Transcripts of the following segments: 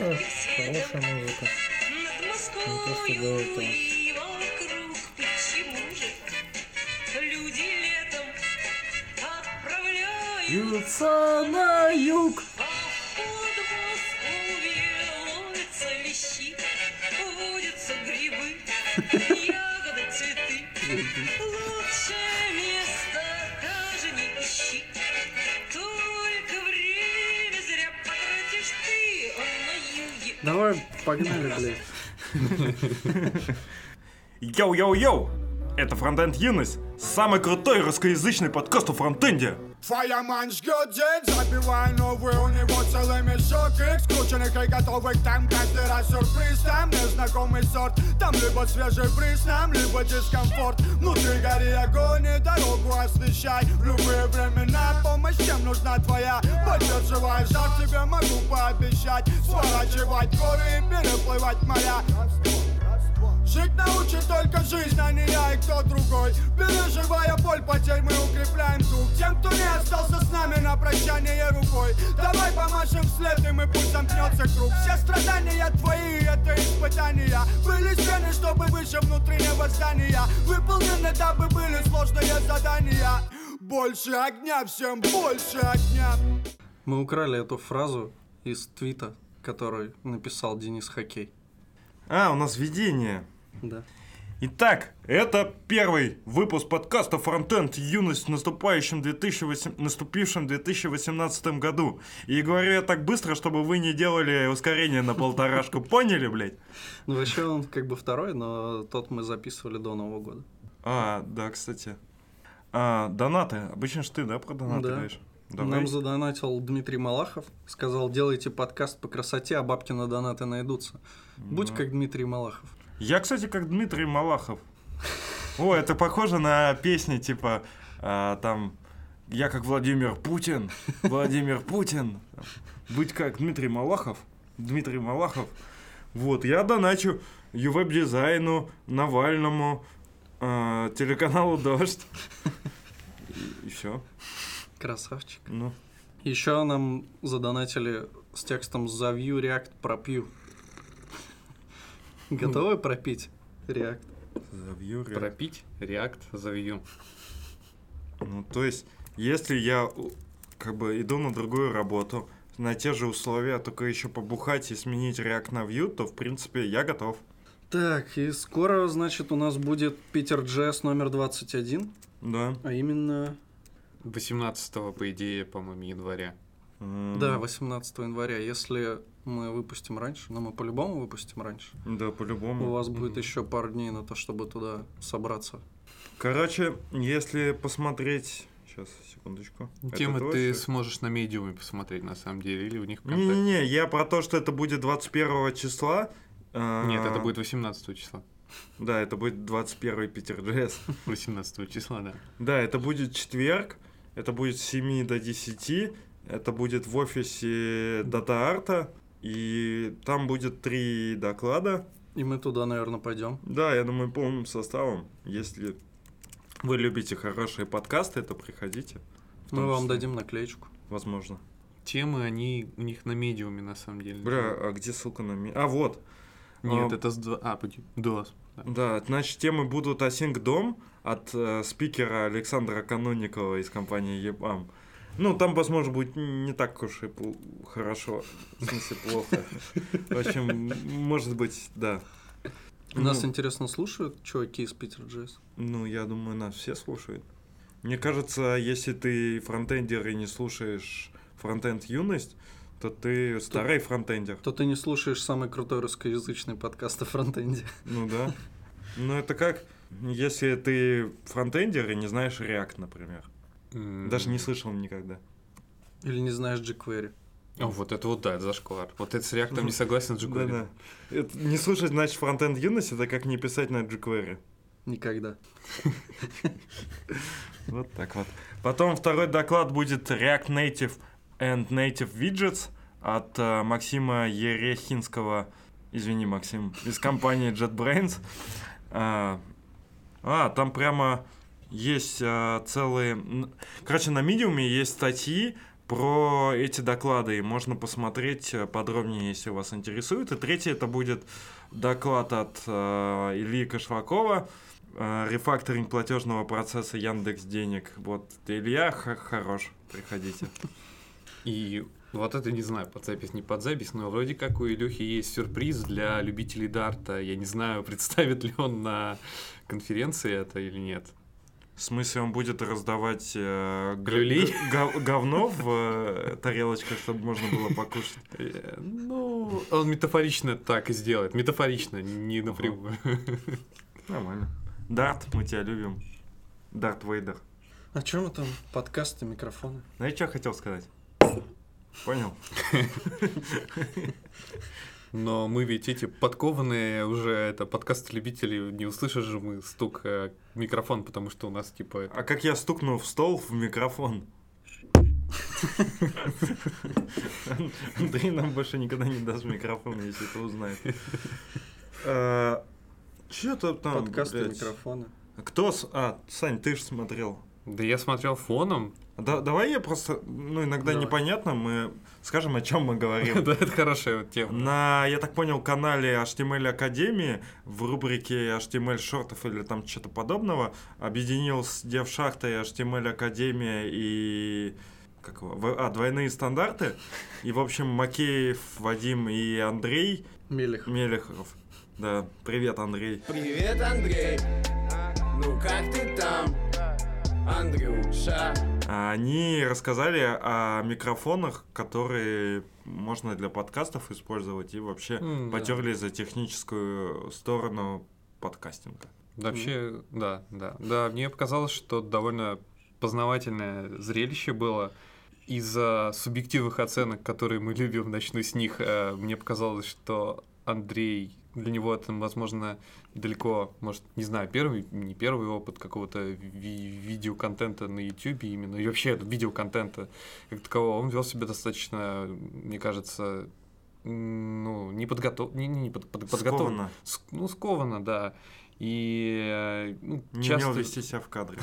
ярких Хорошая музыка. над то, что до этого. Юца на юг. водятся грибы, ягоды, цветы. Давай, погнали, блядь. Йоу-йоу-йоу! Это Фронтенд Юность, самый крутой русскоязычный подкаст о фронтенде. День, забивая новый У него целый мешок их скрученных и готовых Там каждый раз сюрприз, там незнакомый сорт Там либо свежий бриз, нам либо дискомфорт Внутри гори огонь и дорогу освещай В любые времена помощь, чем нужна твоя Поддерживая жар, тебе могу пообещать Сворачивать горы и переплывать моря Жить научит только жизнь, а не я и кто другой. Переживая боль потерь, мы укрепляем дух. Тем, кто не остался с нами на прощание рукой. Давай помашем вслед, и мы пусть замкнется круг. Все страдания твои, это испытания. Были стены, чтобы выше внутреннего здания Выполнены, дабы были сложные задания. Больше огня, всем больше огня. Мы украли эту фразу из твита, который написал Денис Хоккей. А, у нас видение. Да. Итак, это первый выпуск подкаста Фронтенд Юность в наступающем 2008... наступившем 2018 году. И говорю я так быстро, чтобы вы не делали ускорение на полторашку. Поняли, блядь? Ну, вообще он как бы второй, но тот мы записывали до Нового года. А, да, кстати. А, донаты. Обычно ж ты, да, про донаты Да. говоришь? Давай. Нам задонатил Дмитрий Малахов. Сказал, делайте подкаст по красоте, а бабки на донаты найдутся. Будь Ну. как Дмитрий Малахов. Я, кстати, как Дмитрий Малахов. О, это похоже на песни типа а, там я как Владимир Путин, Владимир Путин. Быть как Дмитрий Малахов, Дмитрий Малахов. Вот, я доначу ювеб-дизайну, Навальному, а, телеканалу Дождь. И, все. Красавчик. Ну, Еще нам задонатили с текстом «Завью React пропью». Готовы пропить React? завью ре- Пропить React за Vue. Ну, то есть, если я как бы иду на другую работу, на те же условия, только еще побухать и сменить React на Vue, то, в принципе, я готов. Так, и скоро, значит, у нас будет Питер Джесс номер 21, Да. а именно, 18 по идее, по-моему, января. М, да, 18 января. Если мы выпустим раньше, но мы по-любому выпустим раньше, Да, у по-любому. вас будет еще пару дней на то, чтобы туда собраться. Короче, если посмотреть... Сейчас, секундочку. Темы Это ты точно? сможешь на медиуме посмотреть, на самом деле, или у них. Не-не-не, я про то, что это будет 21 числа. а, Нет, это будет 18 числа. Да, это будет 21 Питер Джесс. 18 числа, да. Да, это будет четверг, это будет с 7 до 10, это будет в офисе Дата Арта, и там будет три доклада. И мы туда, наверное, пойдем. Да, я думаю, полным составом. Если вы любите хорошие подкасты, то приходите. Мы вам дадим наклеечку. Возможно. Темы, они у них на медиуме, на самом деле. Бля, а где ссылка на... ми- А, вот. Нет, а- это с два... А, погоди, да. да. Да, значит, темы будут Async Дом от э, спикера Александра Каноникова из компании ЕБАМ. Ну, там, возможно, будет не так уж и хорошо, в смысле плохо. В общем, может быть, да. Нас, Ну, интересно, слушают чуваки из Питер Джесс? ну, я думаю, нас все слушают. Мне кажется, если ты фронтендер и не слушаешь фронтенд юность, то ты старый фронтендер. То ты не слушаешь самый крутой русскоязычный подкаст о фронтенде. Ну да. Ну это как, если ты фронтендер и не знаешь React, например. Даже не слышал никогда. Или не знаешь jQuery. О, вот это вот, да, это зашквар. Вот это с реактом не согласен с jQuery. Да-да. Это не слушать, значит, фронтенд юность, это как не писать на jQuery. Никогда. Вот так вот. Потом второй доклад будет React Native and Native Widgets от э, Максима Ерехинского, извини, Максим, из компании JetBrains. А, а, там прямо есть а, целые... Короче, на Medium есть статьи Про эти доклады можно посмотреть э, подробнее, если вас интересует. И третий это будет доклад от э, Ильи Кошлакова, э, рефакторинг платежного процесса Яндекс Денег. Вот Илья хорош, приходите. И вот это не знаю, под запись, не под запись, но вроде как у Илюхи есть сюрприз для любителей дарта. Я не знаю, представит ли он на конференции это или нет. В смысле, он будет раздавать э, г- Люлей? г- гов- говно в э, тарелочках, чтобы можно было покушать. Э, Ну, он метафорично так и сделает. Метафорично, не напрямую. Нормально. Дарт, мы тебя любим. Дарт Вейдер. А чем мы там? Подкасты, микрофоны. Ну я что хотел сказать? Понял? Но мы ведь эти подкованные уже, это подкаст любителей, не услышишь же мы стук э, микрофон, потому что у нас типа это- А как я стукнул в стол в микрофон? Андрей нам больше никогда не даст микрофон, если это узнает. Че то там, Подкасты, блядь? микрофоны. Кто? с- А, Сань, ты же смотрел. Да я смотрел фоном. Да, давай я просто, ну, иногда Давай. непонятно, мы скажем, о чем мы говорим. Да, это хорошая тема. На, я так понял, канале HTML Академии в рубрике HTML шортов или там что-то подобного объединилась Девшахта и HTML Академия и как его, а, двойные стандарты. И, в общем, Макеев, Вадим и Андрей Мелех. Мелехов. Да, привет, Андрей. Привет, Андрей. Ну как ты там, Андрюша? А Они рассказали о микрофонах, которые можно для подкастов использовать, и вообще да. потерли за техническую сторону подкастинга. Вообще, да, да. Да, мне показалось, что довольно познавательное зрелище было. Из-за субъективных оценок, которые мы любим, начну с них, э, мне показалось, что Андрей, для него это, возможно, далеко, может, не знаю, первый, не первый опыт какого-то ви- видеоконтента на YouTube именно, и вообще видеоконтента как такового. Он вел себя достаточно, мне кажется, ну, не подготов... не, не, под, под- подготовлен. Скованно. Ск- Ну, скованно, да. И э, ну, Не часто... умел вести себя в кадре.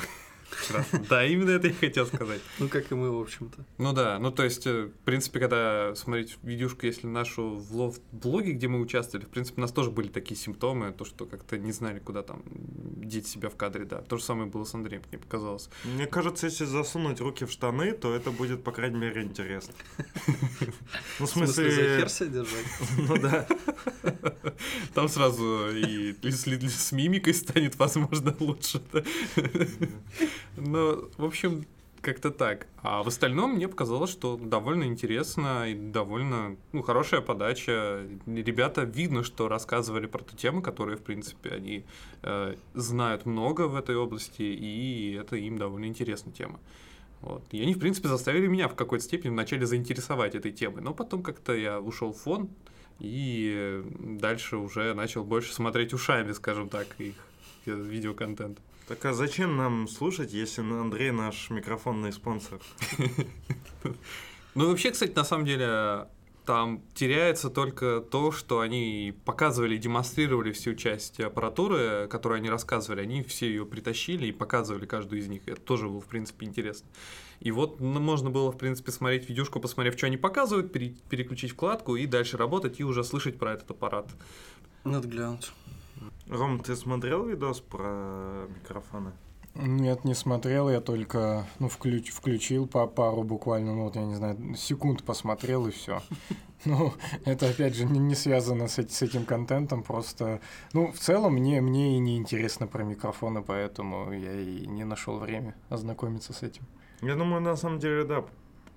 Прекрасно. Да, именно это я хотел сказать. Ну, как и мы, в общем-то. Ну да, ну то есть, э, в принципе, когда смотреть видюшку, если нашу в лофт-блоге, где мы участвовали, в принципе, у нас тоже были такие симптомы, то, что как-то не знали, куда там деть себя в кадре, да. То же самое было с Андреем, мне показалось. Мне кажется, если засунуть руки в штаны, то это будет, по крайней мере, интересно. Ну, в смысле, за смысле... хер себя держать? Ну да. Там сразу и с мимикой станет, возможно, лучше. Ну, в общем, как-то так. А в остальном мне показалось, что довольно интересно и довольно ну, хорошая подача. Ребята видно, что рассказывали про ту тему, которые, в принципе, они э, знают много в этой области, и это им довольно интересная тема. Вот. И они, в принципе, заставили меня в какой-то степени вначале заинтересовать этой темой. Но потом как-то я ушел в фон, и дальше уже начал больше смотреть ушами, скажем так, их э, видеоконтент. Так а зачем нам слушать, если Андрей наш микрофонный спонсор? Ну вообще, кстати, на самом деле, там теряется только то, что они показывали и демонстрировали всю часть аппаратуры, которую они рассказывали. Они все ее притащили и показывали каждую из них. Это тоже было, в принципе, интересно. И вот ну, можно было, в принципе, смотреть видюшку, посмотрев, что они показывают, пере- переключить вкладку и дальше работать и уже слышать про этот аппарат. Надо глянуть. Ром, ты смотрел видос про микрофоны? Нет, не смотрел, я только ну, включ, включил по пару буквально, ну вот я не знаю, секунд посмотрел и все. Ну, это опять же не, не связано с, с этим контентом, просто, ну, в целом мне, мне и не интересно про микрофоны, поэтому я и не нашел время ознакомиться с этим. Я думаю, на самом деле, да.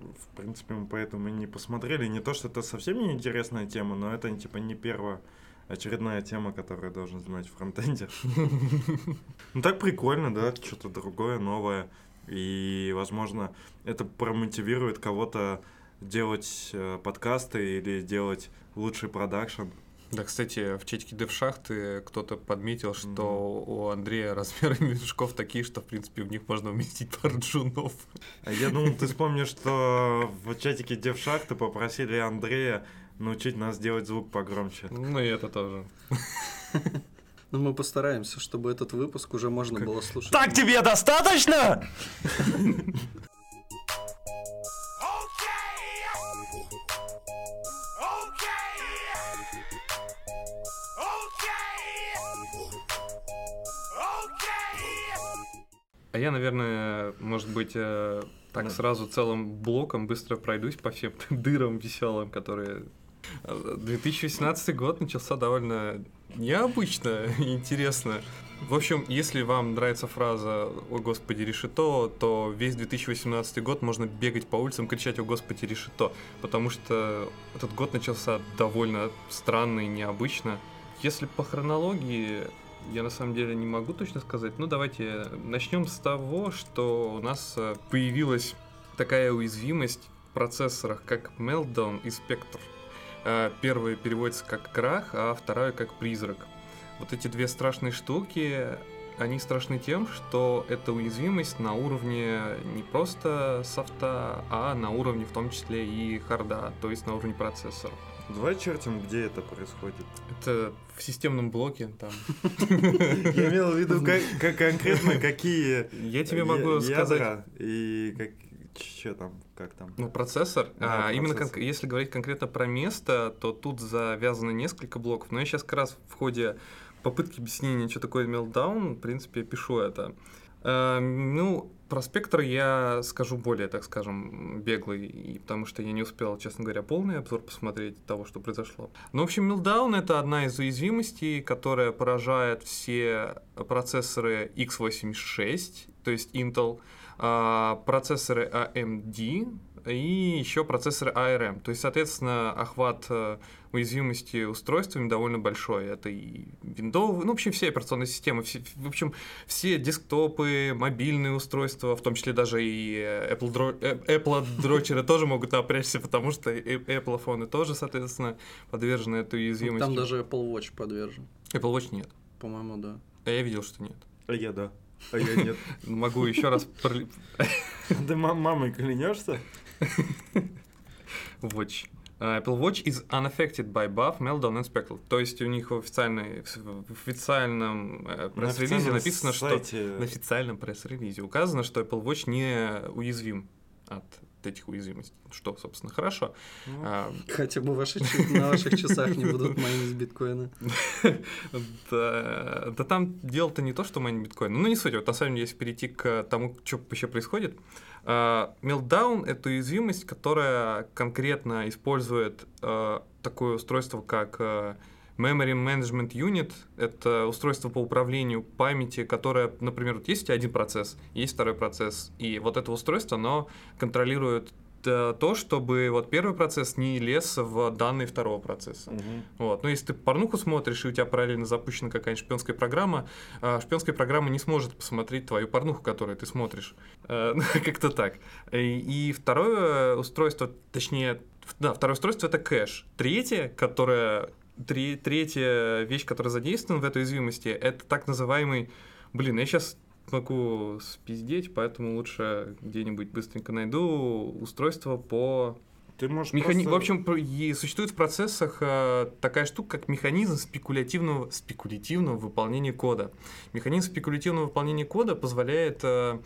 В принципе, мы поэтому и не посмотрели. Не то, что это совсем не интересная тема, но это типа не первая очередная тема, которую должен знать фронтендер. Ну так прикольно, да, что-то другое, новое. И, возможно, это промотивирует кого-то делать э, подкасты или делать лучший продакшн. Да, кстати, в чатике Девшахты кто-то подметил, что у Андрея размеры мешков такие, что, в принципе, в них можно уместить пару джунов. А Я думал, ты вспомнишь, что в чатике Девшахты попросили Андрея научить нас делать звук погромче. Ну и это тоже. Ну, мы постараемся, чтобы этот выпуск уже можно было слушать. Так тебе достаточно? А я, наверное, может быть, э, так да. сразу целым блоком быстро пройдусь по всем дырам веселым, которые Э, 2018 год начался довольно необычно интересно. В общем, если вам нравится фраза «О, Господи, решето», то весь 2018 год можно бегать по улицам, кричать «О, Господи, решето», потому что этот год начался довольно странно и необычно. Если по хронологии, я на самом деле не могу точно сказать. Ну, давайте начнем с того, что у нас э, появилась такая уязвимость в процессорах, как Meltdown и Spectre. Э, Первая переводится как крах, а вторая как призрак. Вот эти две страшные штуки, они страшны тем, что это уязвимость на уровне не просто софта, а на уровне в том числе и харда, то есть на уровне процессора. Давай чертим, где это происходит. Это в системном блоке там. Я имел в виду, конкретно какие Я тебе могу сказать, и как что там, как там. Ну, процессор. Да, а, именно процессор. конк- если говорить конкретно про место, то тут завязано несколько блоков. Но я сейчас как раз в ходе попытки объяснения, что такое Meltdown, в принципе, пишу это. А, ну, про спектр я скажу более, так скажем, беглый, и потому что я не успел, честно говоря, полный обзор посмотреть того, что произошло. Ну, в общем, Meltdown — это одна из уязвимостей, которая поражает все процессоры x86, то есть Intel, процессоры AMD и еще процессоры ARM. То есть, соответственно, охват э, уязвимости устройствами довольно большой. Это и Windows, ну, вообще все операционные системы, все- в общем, все десктопы, мобильные устройства, в том числе даже и э, Apple, дро- э, Apple дрочеры тоже могут напрячься, потому что и Apple фоны тоже, соответственно, подвержены этой уязвимости. Там даже Apple Watch подвержен. Apple Watch нет. По-моему, да. А я видел, что нет. А я да. А я нет. Могу еще раз ма- мамой клянешься? Watch. Apple Watch is unaffected by buff, meltdown and spectral. То есть у них в, официальной, в официальном э, На пресс-релизе официальном написано, что... сайте- На официальном пресс-релизе указано, что Apple Watch не уязвим от этих уязвимостей. Что, собственно, хорошо. Ну, А, Хотя бы ваши на ваших часах не будут майнить биткоины. Да, там дело-то не то, что майнить биткоин. Ну, не суть. Вот на самом деле, если перейти к тому, что вообще происходит. Meltdown — это уязвимость, которая конкретно использует а, такое устройство, как а, Memory Management Unit. Это устройство по управлению памяти, которое, например, вот есть у тебя один процесс, есть второй процесс, и вот это устройство, оно контролирует э, то, чтобы вот первый процесс не лез в данные второго процесса. мгм. Вот. Но если ты порнуху смотришь, и у тебя параллельно запущена какая-нибудь шпионская программа, а, шпионская программа не сможет посмотреть твою порнуху, которую ты смотришь. Э, ну, Как-то так. И второе устройство, точнее, да, второе устройство это кэш. Третье, которое Тре- третья вещь, которая задействована в этой уязвимости, это так называемый... Блин, я сейчас могу спиздеть, поэтому лучше где-нибудь быстренько найду устройство по Ты можешь Механи... просто- В общем, и существует в процессах э, такая штука, как механизм спекулятивного, спекулятивного выполнения кода. Механизм спекулятивного выполнения кода позволяет э,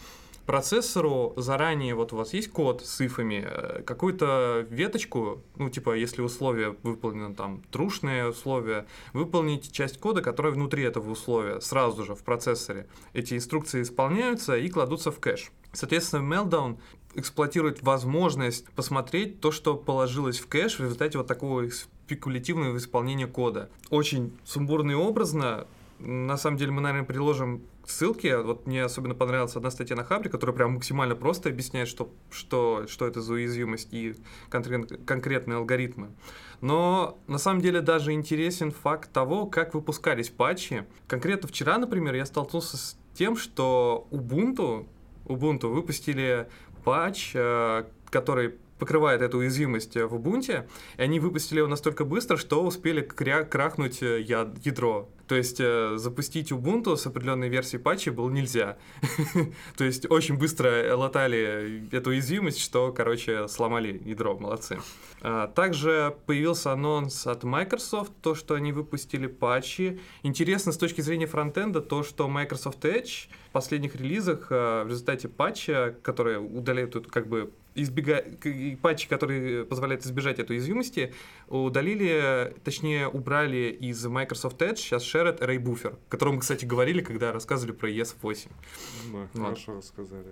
процессору заранее, вот у вас есть код с ифами, э, какую-то веточку, ну, типа, если условие выполнено там трушное условие, выполнить часть кода, которая внутри этого условия, сразу же в процессоре. Эти инструкции исполняются и кладутся в кэш. Соответственно, Meltdown эксплуатирует возможность посмотреть то, что положилось в кэш в результате вот такого спекулятивного исполнения кода. Очень сумбурно и образно. На самом деле мы, наверное, приложим ссылки. Вот мне особенно понравилась одна статья на Хабре, которая прям максимально просто объясняет, что, что, что это за уязвимость и конкрет- конкретные алгоритмы. Но на самом деле даже интересен факт того, как выпускались патчи. Конкретно вчера, например, я столкнулся с тем, что Ubuntu, Ubuntu выпустили патч, э, который покрывает эту уязвимость э, в Ubuntu, и они выпустили его настолько быстро, что успели кря- крахнуть э, ядро. То есть э, запустить Ubuntu с определенной версией патча было нельзя. То есть очень быстро латали эту уязвимость, что, короче, сломали ядро. Молодцы. А, Также появился анонс от Microsoft, то, что они выпустили патчи. Интересно с точки зрения фронтенда то, что Microsoft Edge в последних релизах в результате патча, которые удаляют эту как бы избега... к- и патчи, которые позволяют избежать этой уязвимости, удалили, точнее, убрали из Microsoft Edge сейчас Shared Array Buffer, о котором мы, кстати, говорили, когда рассказывали про ES8. Да, Вот. хорошо рассказали.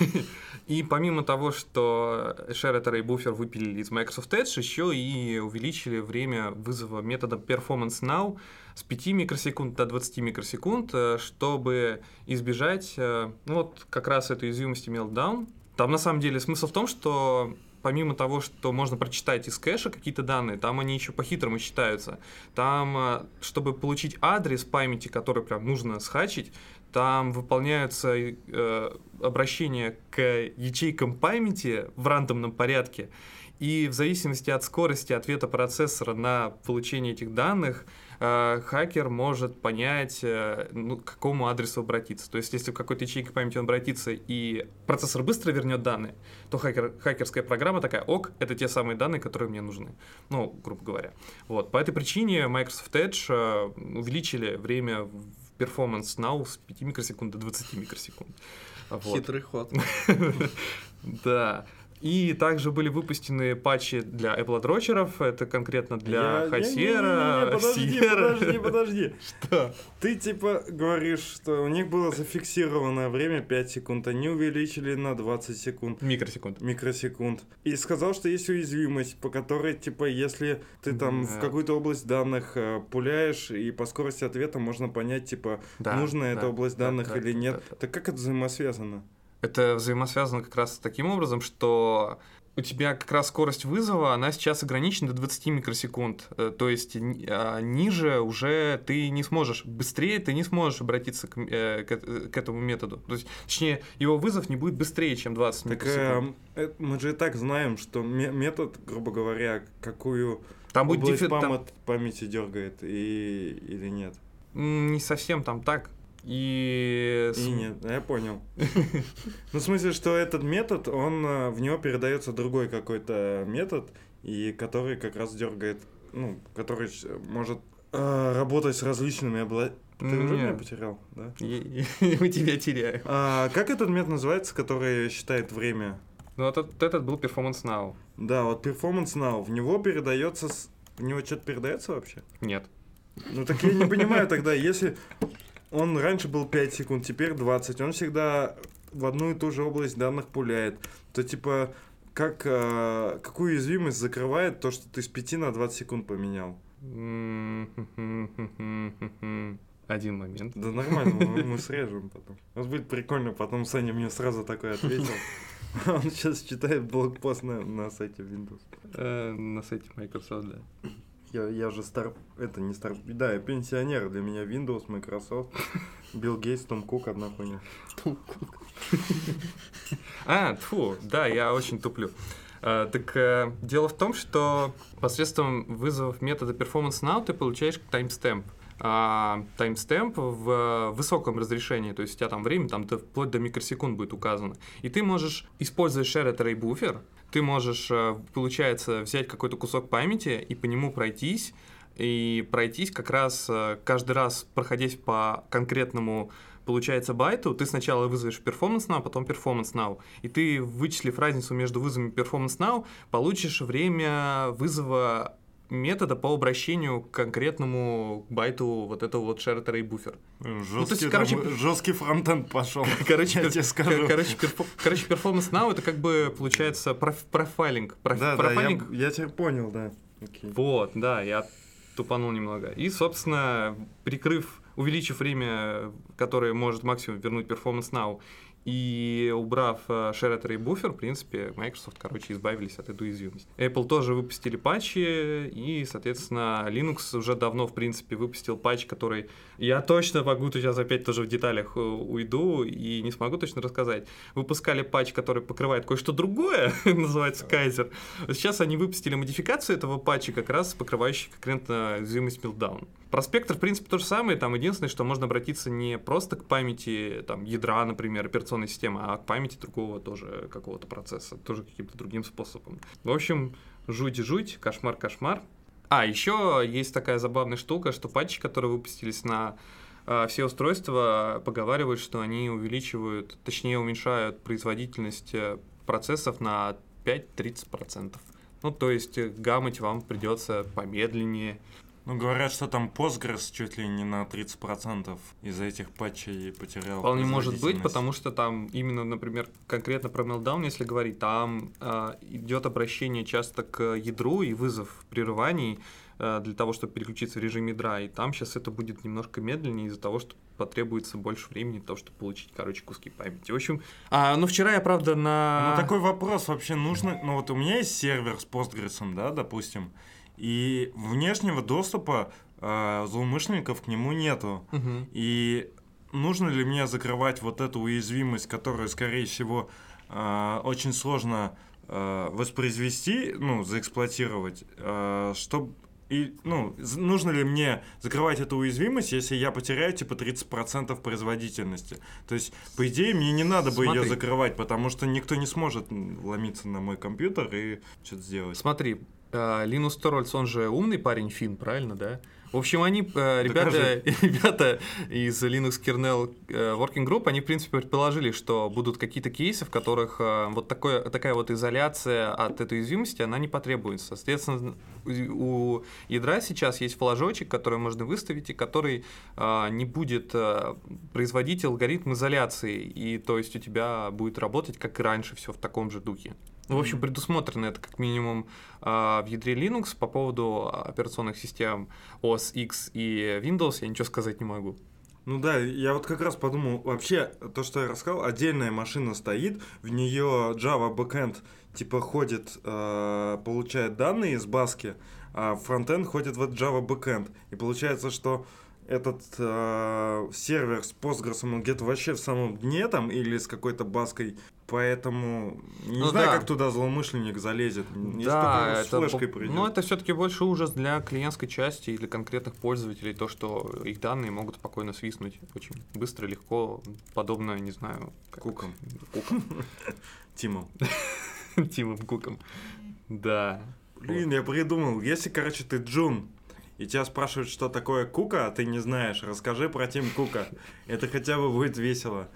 И помимо того, что Shared Array Buffer выпилили из Microsoft Edge, еще и увеличили время вызова метода Performance Now с 5 микросекунд до 20 микросекунд, э, чтобы избежать, э, ну вот как раз этой уязвимости Meltdown. Там на самом деле смысл в том, что помимо того, что можно прочитать из кэша какие-то данные, там они еще по-хитрому считаются. Там, э, чтобы получить адрес памяти, который прям нужно схачить, там выполняются э, обращения к ячейкам памяти в рандомном порядке. И в зависимости от скорости ответа процессора на получение этих данных, э, хакер может понять, э, ну, к какому адресу обратиться. То есть, если в какой-то ячейке памяти он обратится и процессор быстро вернет данные, то хакер, хакерская программа такая, ок, это те самые данные, которые мне нужны. Ну, грубо говоря. Вот. По этой причине Microsoft Edge э, увеличили время в Performance Now с 5 микросекунд до 20 микросекунд. Вот. Хитрый ход. Да. И также были выпущены патчи для Apple дрочеров, это конкретно для не-не-не, Подожди, подожди, подожди. Что? Ты типа говоришь, что у них было зафиксированное время 5 секунд, они увеличили на 20 секунд. Микросекунд. микросекунд. И сказал, что есть уязвимость, по которой, типа, если ты там в Да. какую-то область данных э, пуляешь, и по скорости ответа можно понять, типа, нужна эта область да, данных да, или нет. Так как это взаимосвязано? Это взаимосвязано как раз таким образом, что у тебя как раз скорость вызова, она сейчас ограничена до 20 микросекунд. Э, То есть а, ниже уже ты не сможешь, быстрее ты не сможешь обратиться к, э, к эт- к этому методу. То есть, точнее, его вызов не будет быстрее, чем 20 Так микросекунд. э, э, мы же и так знаем, что ме- метод, грубо говоря, какую Там будет дефи- там- памя- памяти дергает и или нет. Не совсем там так. И... И нет, я понял. Ну, в смысле, что этот метод, он э, в него передается другой какой-то метод, и который как раз дергает, ну, который может э, работать с различными обла... Ты уже меня потерял, да? Мы тебя теряем. А, как этот метод называется, который считает время? Ну, вот этот, этот был Performance Now. Да, вот Performance Now, в него передается... с- В него что-то передается вообще? Нет. Ну так я не понимаю тогда, если он раньше был 5 секунд, теперь 20, он всегда в одну и ту же область данных пуляет, то типа как, э, какую уязвимость закрывает то, что ты с 5 на 20 секунд поменял? Один момент. Да нормально, мы, мы срежем потом. Вот будет прикольно, потом Саня мне сразу такой ответил. Он сейчас читает блокпост на, на сайте Windows. Э, На сайте Microsoft, да. Я, я же стар... Это не стар... Да, я пенсионер. Для меня Windows, Microsoft, Билл Гейтс, Том Кук, одна хуйня. А, фу, да, я очень туплю. А, так э, дело в том, что посредством вызовов метода Performance Now ты получаешь таймстемп. А, таймстемп в высоком разрешении, то есть у тебя там время там вплоть до микросекунд будет указано. И ты можешь, используя Shared Array Buffer, ты можешь, э, получается, взять какой-то кусок памяти и по нему пройтись, и пройтись как раз э, каждый раз, проходясь по конкретному получается байту, ты сначала вызовешь Performance Now, потом Performance Now. И ты, вычислив разницу между вызовами Performance Now, получишь время вызова метода по обращению к конкретному байту вот этого вот shared array буфер. Жесткий, есть, короче, там, жесткий фронтенд пошел. Короче, я пер- тебе скажу. короче, перфо- короче, Performance Now это как бы получается проф- профайлинг. Проф- Да, да, я, профайлинг я тебя понял, да. Окей. Вот, да, я тупанул немного. И, собственно, прикрыв, увеличив время, которое может максимум вернуть Performance Now, и убрав э, Shared Array Buffer, в принципе, Microsoft, короче, избавились от этой уязвимости. Apple тоже выпустили патчи, и, соответственно, Linux уже давно, в принципе, выпустил патч, который... Я точно могу сейчас опять тоже в деталях э, уйду и не смогу точно рассказать. Выпускали патч, который покрывает кое-что другое, называется Kaiser. Сейчас они выпустили модификацию этого патча, как раз покрывающий конкретно уязвимость Meltdown. Про спектр, в принципе, то же самое. Там единственное, что можно обратиться не просто к памяти там, ядра, например, операционной системы, а к памяти другого тоже какого-то процесса, тоже каким-то другим способом. В общем, жуть-жуть, кошмар-кошмар. А, еще есть такая забавная штука, что патчи, которые выпустились на а, все устройства, поговаривают, что они увеличивают, точнее уменьшают производительность э, процессов на 5-30%. Ну, то есть э, гаммать вам придется помедленнее. Ну, говорят, что там Postgres чуть ли не на 30% из-за этих патчей потерял Вполне может быть, потому что там именно, например, конкретно про Meltdown, если говорить, там а, идет обращение часто к ядру и вызов прерываний а, для того, чтобы переключиться в режим ядра. И там сейчас это будет немножко медленнее из-за того, что потребуется больше времени для того, чтобы получить, короче, куски памяти. В общем, а, ну вчера я, правда, на... Ну, такой вопрос вообще нужно... Ну, вот у меня есть сервер с Postgres, да, допустим, и внешнего доступа э, злоумышленников к нему нету. Мгм. И нужно ли мне закрывать вот эту уязвимость, которую, скорее всего, э, очень сложно э, воспроизвести, ну, заэксплуатировать, чтобы... И, ну, нужно ли мне закрывать эту уязвимость, если я потеряю, типа, 30% производительности? То есть, по идее, мне не надо бы ее закрывать, потому что никто не сможет м, вломиться на мой компьютер и что-то сделать. Смотри, э, Линус Торвальдс, он же умный парень, фин, правильно, да? В общем, они, э, ребята, ребята из Linux Kernel э, Working Group, они, в принципе, предположили, что будут какие-то кейсы, в которых э, вот такое, такая вот изоляция от этой уязвимости, она не потребуется. Соответственно, у ядра сейчас есть флажочек, который можно выставить, и который не будет производить алгоритм изоляции, и то есть у тебя будет работать, как и раньше, все в таком же духе. Ну, в общем, предусмотрено это как минимум а, в ядре Linux по поводу операционных систем OS X и Windows я ничего сказать не могу. Ну да, я вот как раз подумал, вообще, то, что я рассказал, отдельная машина стоит, в нее Java backend типа ходит, э, получает данные из баски, а фронтенд ходит в Java backend. И получается, что этот э, сервер с Postgres, он где-то вообще в самом дне там или с какой-то баской, поэтому не Ну знаю, да. как туда злоумышленник залезет. Если да, только с флешкой по- придет. но это все-таки больше ужас для клиентской части и для конкретных пользователей, то, что их данные могут спокойно свистнуть очень быстро, легко, подобно, не знаю, как- Кукам. Кукам. Тимом. Тимом Куком. Да. Блин, я придумал. Если, короче, ты Джун, и тебя спрашивают, что такое Кука, а ты не знаешь, расскажи про Тим Кука. Это хотя бы будет весело.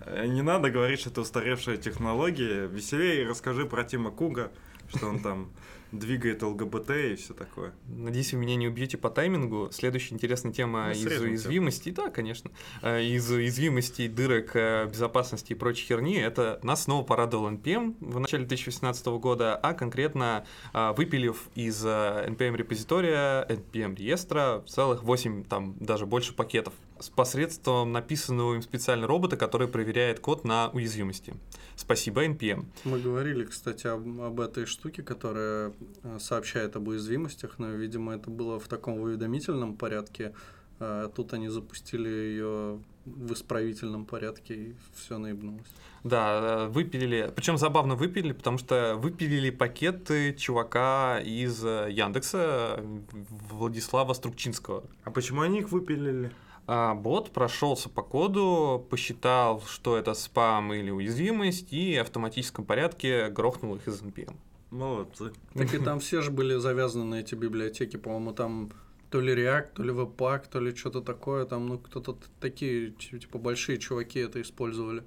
Э, Не надо говорить, что это устаревшая технология. Веселее расскажи про Тима Куга, что он там двигает ЛГБТ и все такое. Надеюсь, вы меня не убьете по таймингу. Следующая интересная тема Мы из уязвимости, да, конечно, э, из уязвимости, дырок э, безопасности и прочей херни, это нас снова порадовал NPM в начале 2018 года, а конкретно э, выпилив из э, NPM репозитория, NPM реестра целых 8, там даже больше пакетов с посредством написанного им специально робота, который проверяет код на уязвимости. Спасибо, NPM. Мы говорили, кстати, об, об этой штуке, которая э, сообщает об уязвимостях, но, видимо, это было в таком уведомительном порядке. а тут они запустили ее в исправительном порядке, и все наебнулось. Да, э, выпилили. Причем забавно выпилили, потому что выпилили пакеты чувака из э, Яндекса Владислава Струкчинского. А почему они их выпилили? А бот прошелся по коду, посчитал, что это спам или уязвимость, и в автоматическом порядке грохнул их из NPM. Молодцы. Так и там все же были завязаны на эти библиотеки, по-моему, там то ли React, то ли Webpack, то ли что-то такое, там, ну, кто-то такие, типа, большие чуваки это использовали.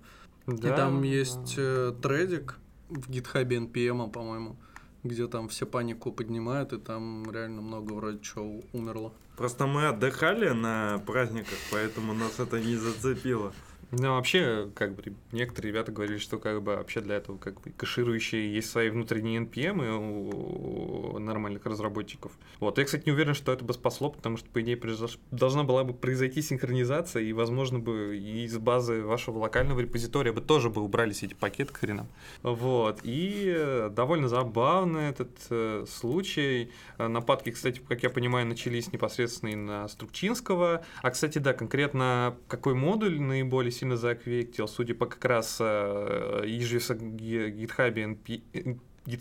И там есть э, тредик в гитхабе NPM, по-моему, где там все панику поднимают, и там реально много вроде чего умерло. Просто мы отдыхали на праздниках, поэтому нас это не зацепило. Ну, вообще, как бы, некоторые ребята говорили, что как бы вообще для этого как бы кэширующие есть свои внутренние NPM у нормальных разработчиков. Вот. Я, кстати, не уверен, что это бы спасло, потому что, по идее, произош- должна была бы произойти синхронизация, и, возможно, бы и из базы вашего локального репозитория бы тоже бы убрались эти пакеты к хренам. Вот. И э, довольно забавно этот э, случай. Э, Нападки, кстати, как я понимаю, начались непосредственно и на Струкчинского. А, кстати, да, конкретно какой модуль наиболее сильно зааквектил, судя по как раз э, ежевса гитхабе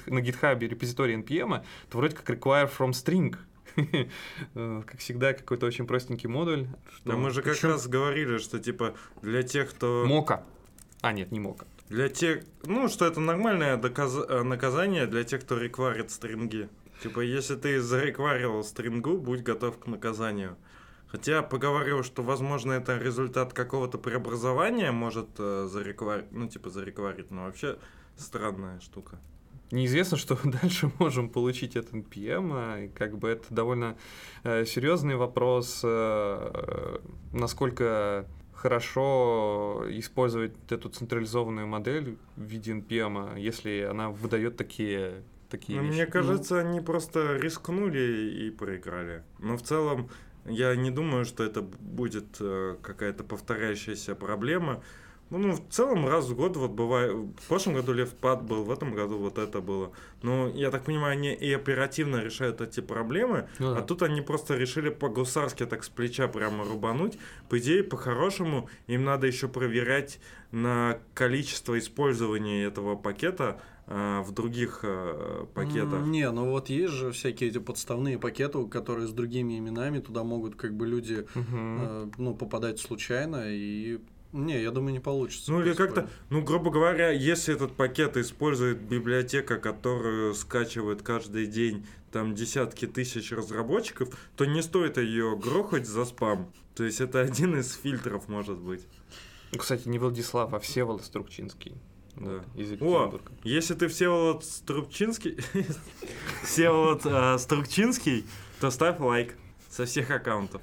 на гитхабе репозитории NPM, то вроде как require from string. Э, Как всегда, какой-то очень простенький модуль. Да что- мы же как раз говорили, что типа для тех, кто... Мока. А, нет, не Мока. Для тех, ну, что это нормальное доказ- э, наказание для тех, кто рекварит стринги. Типа, если ты зарекварил стрингу, будь готов к наказанию. Хотя поговорил, что, возможно, это результат какого-то преобразования может э, зарекварить, ну, типа, зарекварить, но вообще странная штука. неизвестно, что дальше можем получить от NPM. а, и Как бы это довольно э, серьезный вопрос, э, насколько хорошо использовать эту централизованную модель в виде NPM, а, если она выдает такие, такие Ну, вещи. мне кажется, они просто рискнули и проиграли. Но в целом я не думаю, что это будет э, какая-то повторяющаяся проблема. Ну, ну, в целом раз в год вот бывает... В прошлом году Левпад был, в этом году вот это было. Но, я так понимаю, они и оперативно решают эти проблемы, Ну да. а тут они просто решили по-гусарски так с плеча прямо рубануть. По идее, по-хорошему, им надо еще проверять на количество использования этого пакета в других э, пакетах. Не, ну вот есть же всякие эти подставные пакеты, которые с другими именами, туда могут как бы люди э, ну, попадать случайно, и... Не, я думаю, не получится. Ну или как-то, ну грубо говоря, если этот пакет использует библиотека, которую скачивает каждый день там десятки тысяч разработчиков, то не стоит ее грохать за спам. То есть это один из фильтров может быть. Кстати, не Владислав, а Всеволод Струкчинский. Да. Вот, из О, если ты Всеволод Струкчинский, Всеволод э, Струкчинский, то ставь лайк со всех аккаунтов.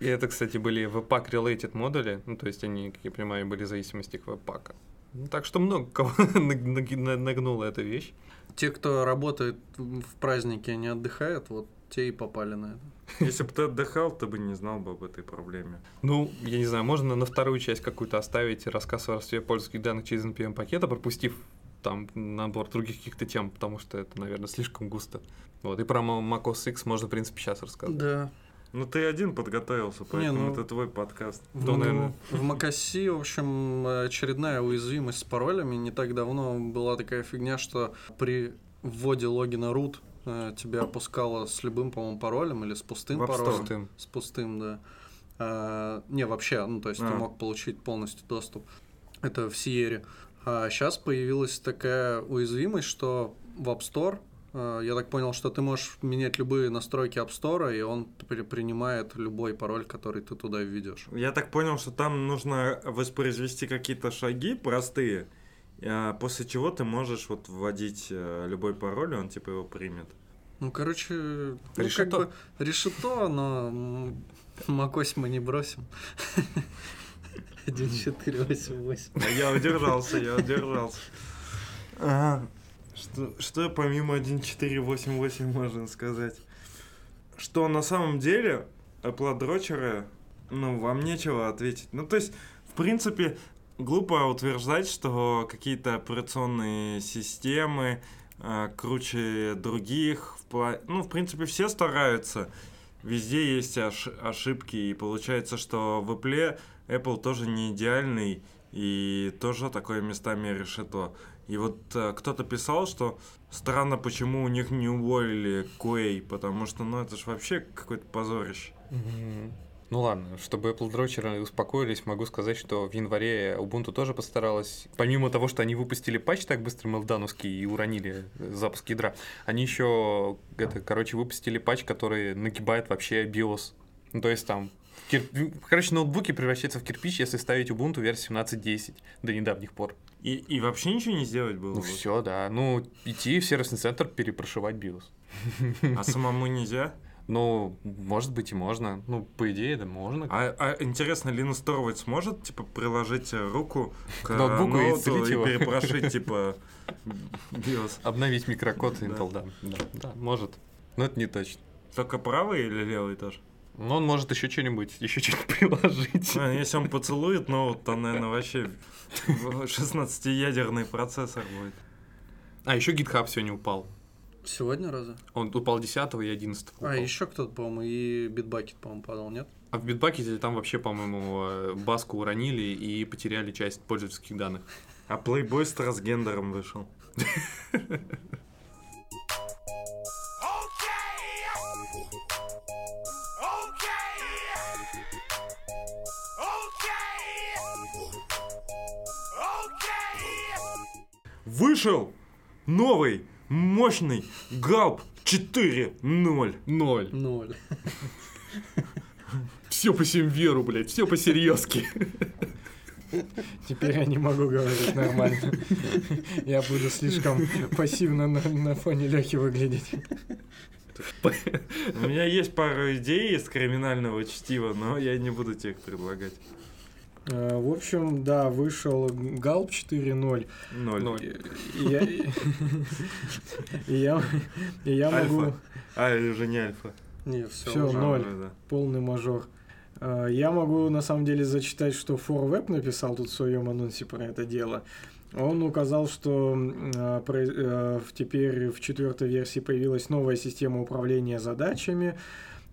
И это, кстати, были Webpack Related модули, ну, то есть они, как я понимаю, были в зависимости от Webpack. Ну, так что много кого наг- наг- на- нагнула эта вещь. Те, кто работает в празднике, не отдыхают, вот те и попали на это. Если бы ты отдыхал, ты бы не знал бы об этой проблеме. Ну, я не знаю, можно на вторую часть какую-то оставить рассказ о воровстве пользовательских данных через NPM-пакета, пропустив там набор других каких-то тем, потому что это, наверное, слишком густо. Вот, и про macOS X можно, в принципе, сейчас рассказать. Да. Ну ты один подготовился, поэтому ну- это твой подкаст. Да, в, наверное. в macOS, в общем, очередная уязвимость с паролями. Не так давно была такая фигня, что при вводе логина root тебя опускало с любым, по-моему, паролем или с пустым В App Store. паролем. Пустым. С пустым, да. А, не, вообще, ну, то есть ты А. мог получить полностью доступ. Это в Sierra. А сейчас появилась такая уязвимость, что в App Store, а, я так понял, что ты можешь менять любые настройки App Store, и он при- принимает любой пароль, который ты туда введешь. Я так понял, что там нужно воспроизвести какие-то шаги простые, после чего ты можешь вот вводить э, любой пароль, и он типа его примет. Ну, короче, ну, как Решето. бы решето, но м, macOS мы не бросим. 1488. А Я удержался, я удержался. А, Что, что помимо 1488 можно сказать? Что на самом деле аплодрочеры, ну, вам нечего ответить. Ну, то есть, в принципе, глупо утверждать, что какие-то операционные системы а, круче других. В Ну, в принципе, все стараются. Везде есть ош- ошибки, и получается, что в Apple Apple тоже не идеальный, и тоже такое местами решето. И вот э, кто-то писал, что странно, почему у них не уволили Quay, потому что, ну, это же вообще какое-то позорище. Мгм. Ну ладно, чтобы Apple дрочеры успокоились, могу сказать, что в январе Ubuntu тоже постаралась, помимо того, что они выпустили патч так быстро мелдановский и уронили запуск ядра, они еще, это, короче, выпустили патч, который нагибает вообще BIOS. Ну, то есть там, кир- короче, ноутбуки превращаются в кирпич, если ставить Ubuntu версию 17.10 до недавних пор. И, и вообще ничего не сделать было. Ну все, да. Ну, идти в сервисный центр перепрошивать BIOS. А самому нельзя. Ну, может быть и можно. Ну, по идее, да, можно. А, а интересно, Linus Torvalds сможет, типа, приложить руку к, К ноутбуку и и его? перепрошить, типа, BIOS? Обновить микрокод. Intel, да. да. Да, может. Но это не точно. Только правый или левый тоже? Но он может еще что-нибудь, еще что-нибудь приложить. А, если он поцелует ноут, то, наверное, вообще 16-ядерный процессор будет. А, еще GitHub сегодня упал. Сегодня разве? Он упал 10 и 11 упал. А, еще кто-то, по-моему, и битбакет, по-моему, падал, нет? А в битбакете там вообще, по-моему, э, баску уронили и потеряли часть пользовательских данных. А Playboy с трансгендером вышел. Вышел новый мощный Галп 4.0. Ноль. Ноль. Все по веру, блядь, все по серьезки. Теперь я не могу говорить нормально. Я буду слишком пассивно на, на фоне Лехи выглядеть. У меня есть пару идей из криминального чтива, но я не буду тебе их предлагать. Э, В общем, да, вышел Галп 4.0. Ноль. Ноль. И я, и я, могу... А, или уже не альфа. Не, все, уже. А, да. полный мажор. Э, Я могу на самом деле зачитать, что ForWeb написал тут в своем анонсе про это дело. Он указал, что э, про- э, в- теперь в четвертой версии появилась новая система управления задачами.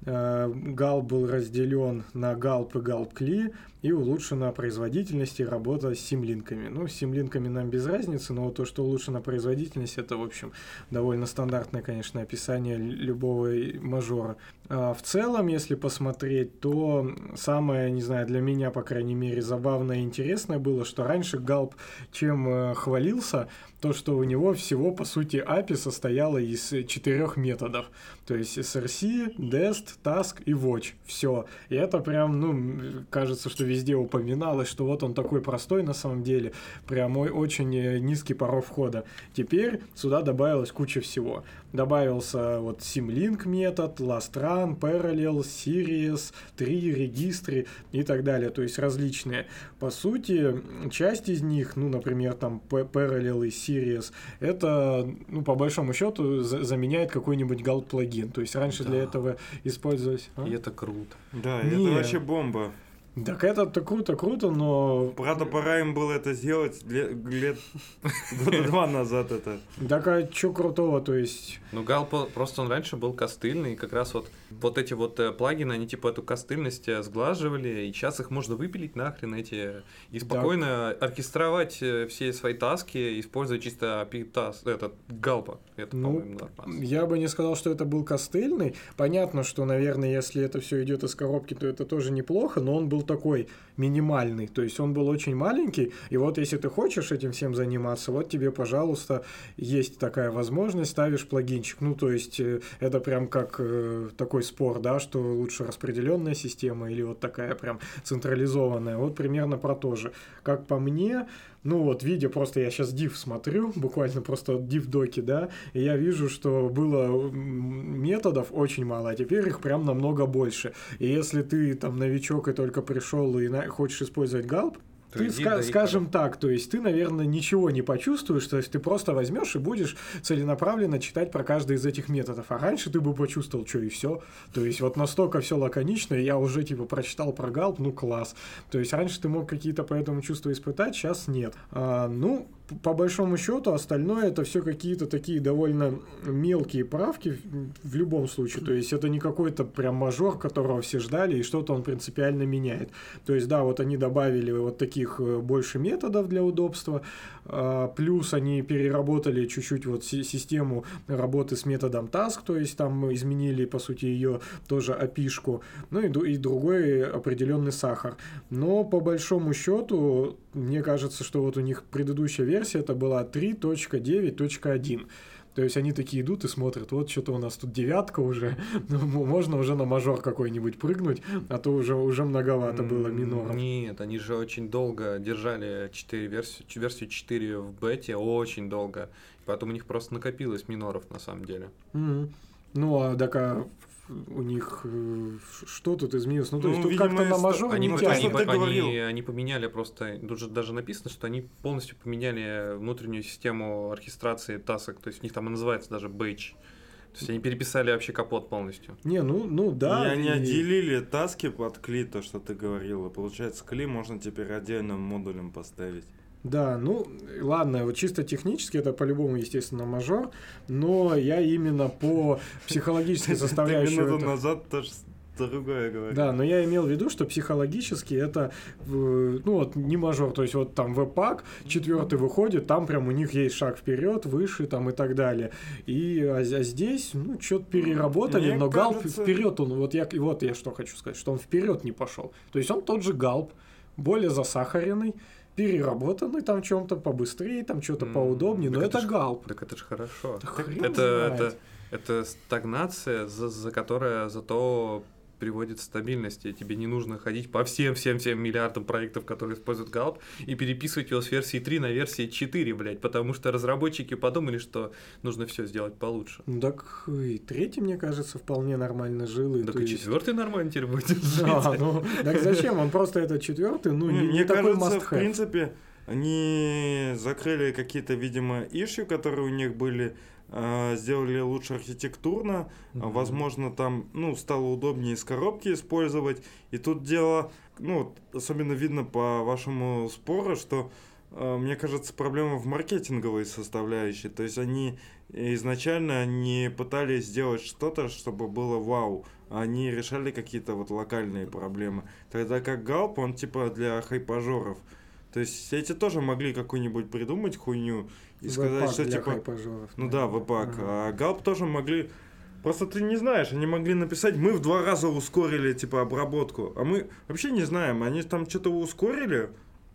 Э, Галп был разделен на Галп и Галп Кли и улучшена производительность и работа с симлинками. Ну, с симлинками нам без разницы, но то, что улучшена производительность, это, в общем, довольно стандартное, конечно, описание любого мажора. А, В целом, если посмотреть, то самое, не знаю, для меня, по крайней мере, забавное и интересное было, что раньше Галп чем э, хвалился, то, что у него всего, по сути, API состояло из четырех методов. То есть SRC, Dest, Task и Watch. Все. И это прям, ну, кажется, что везде упоминалось, что вот он такой простой на самом деле. Прям ой- очень э, низкий порог входа. Теперь сюда добавилась куча всего. Добавился вот Symlink метод, Last Run, Parallel, Series, 3 регистры и так далее. То есть различные. По сути, часть из них, ну, например, там Parallel и Series, это, ну, по большому счету, за- заменяет какой-нибудь Galt плагин. То есть раньше для Да. этого использовались... А? И это круто. Да, Не. это вообще бомба. Так это-то круто, круто, но... Правда, пора им было это сделать лет, лет года два назад это. Так а чё крутого, то есть... Ну, Гал по- просто он раньше был костыльный, и как раз вот, вот эти вот э, плагины, они типа эту костыльность э, сглаживали, и сейчас их можно выпилить нахрен эти, и спокойно оркестровать э, все свои таски, используя чисто тас, этот Галпа. Это, Ну. Я бы не сказал, что это был костыльный. Понятно, что, наверное, если это все идет из коробки, то это тоже неплохо, но он был такой минимальный. То есть он был очень маленький. И вот если ты хочешь этим всем заниматься, вот тебе, пожалуйста, есть такая возможность, ставишь плагинчик. Ну, то есть э, это прям как э, такой спор, да, что лучше распределенная система или вот такая прям централизованная. Вот примерно про то же. Как по мне, ну вот, видя просто, я сейчас div смотрю, буквально просто div доки, да, и я вижу, что было методов очень мало, а теперь их прям намного больше. И если ты там новичок и только пришел и на- хочешь использовать галп, ты, ска- скажем так, то есть ты, наверное, ничего не почувствуешь, то есть ты просто возьмешь и будешь целенаправленно читать про каждый из этих методов. А раньше ты бы почувствовал, что и все. То есть вот настолько все лаконично, я уже типа прочитал про галп, ну класс. То есть раньше ты мог какие-то по этому чувства испытать, сейчас нет. А, ну, по большому счету, остальное это все какие-то такие довольно мелкие правки в- любом случае. То есть это не какой-то прям мажор, которого все ждали, и что-то он принципиально меняет. То есть, да, вот они добавили вот таких э, больше методов для удобства, а, плюс они переработали чуть-чуть вот си- систему работы с методом task, то есть там изменили, по сути, ее тоже опишку, ну и, и другой определенный сахар. Но по большому счету, мне кажется, что вот у них предыдущая версия это была 3.9.1. То есть они такие идут и смотрят, вот что-то у нас тут девятка уже, ну, можно уже на мажор какой-нибудь прыгнуть, а то уже, уже многовато было миноров. Нет, они же очень долго держали 4 версию, версию 4 в бете, очень долго. Потом у них просто накопилось миноров на самом деле. Мгм. Ну, а так а у них э, что тут изменилось? Ну, то Ну, есть тут видимо, как-то на мажор Они, они, они- они поменяли просто, тут же даже написано, что они полностью поменяли внутреннюю систему оркестрации тасок, то есть у них там и называется даже бейдж. То есть они переписали вообще капот полностью. Не, ну, ну да. и они и- отделили таски под кли, то, что ты говорила. Получается, кли можно теперь отдельным модулем поставить. Да, ну, ладно, вот чисто технически это по-любому, естественно, мажор, но я именно по психологической составляющей минуту назад тоже другое говорил. Да, но я имел в виду, что психологически это, э, ну вот, не мажор, то есть вот там веб-пак, четвертый выходит, там прям у них есть шаг вперед, выше там и так далее. И а, а здесь, ну, что-то переработали, Мне но галп кажется- вперед, он, вот я, вот я что хочу сказать, что он вперед не пошел. То есть он тот же галп, более засахаренный, переработанный там чем-то побыстрее, там что-то М, поудобнее, но это это ж- галп. Так это же хорошо. Да Это, знает. это, это стагнация, за, за которая зато приводит к стабильности. Тебе не нужно ходить по всем-всем-всем миллиардам проектов, которые используют Галп, и переписывать его с версии 3 на версии 4, блядь, потому что разработчики подумали, что нужно все сделать получше. Ну так и третий, мне кажется, вполне нормально жил. И Так и есть- четвертый нормально теперь будет Да, ну, так зачем? Он просто этот четвертый, ну, Не, не, такой кажется, в принципе, они закрыли какие-то, видимо, ишью, которые у них были, сделали лучше архитектурно, а, возможно, там, ну, стало удобнее из коробки использовать. И тут дело, ну, особенно видно по вашему спору, что а, мне кажется, проблема в маркетинговой составляющей. То есть они изначально не пытались сделать что-то, чтобы было вау. а Они решали какие-то вот локальные проблемы. Тогда как Галп, он типа для хайпажоров. То есть эти тоже могли какую-нибудь придумать хуйню и сказать, что для типа... хайпажоров, Ну да, веб-пак. Ага. А Галп тоже могли... Просто ты не знаешь, они могли написать, мы в два раза ускорили, типа, обработку. А мы вообще не знаем, они там что-то ускорили,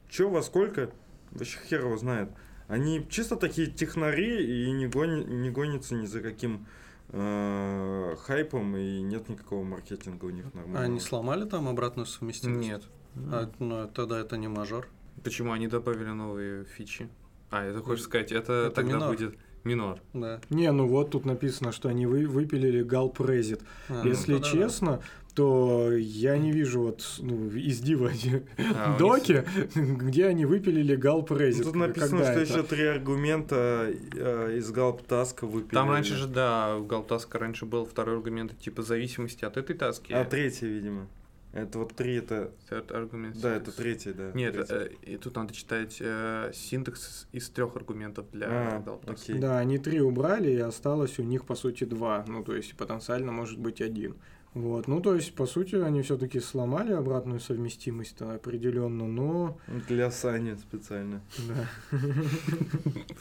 что во сколько, вообще хер его знает. Они чисто такие технари и не, гони- не гонятся ни за каким э, хайпом, и нет никакого маркетинга у них нормального. А они сломали там обратную совместимость? Нет. А, ну, тогда это не мажор. Почему они добавили новые фичи? А, это хочешь сказать, это, Это тогда минор. будет минор. Да. Не, ну вот тут написано, что они вы, выпилили Галп Резит. А, Если ну, честно, то я не вижу вот ну, из дива А, доки, где они выпилили Галп Ну, Резит. Тут написано, Когда что это? еще три аргумента э, из Галп Таска выпили. Там раньше же, да, в раньше был второй аргумент, типа зависимости от этой таски. А третий, видимо. Это вот три, это... Third argument. Да, это третий, да. Нет, третий. э, и тут надо читать э, синтекс из трех аргументов для А, окей. Да, они три убрали, и осталось у них, по сути, два. Ну, то есть, потенциально может быть один. Вот, ну, то есть, по сути, они все-таки сломали обратную совместимость определенно, но... Для Сани специально. Да.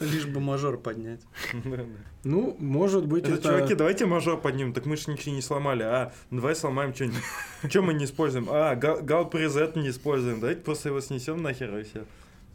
Лишь бы мажор поднять. Ну, может быть, Это, это... чуваки, давайте мажор поднимем, так мы же ничего не сломали. А, ну давай сломаем что-нибудь. Что мы не используем? А, гал- галп резет не используем. Давайте просто его снесем нахер и все.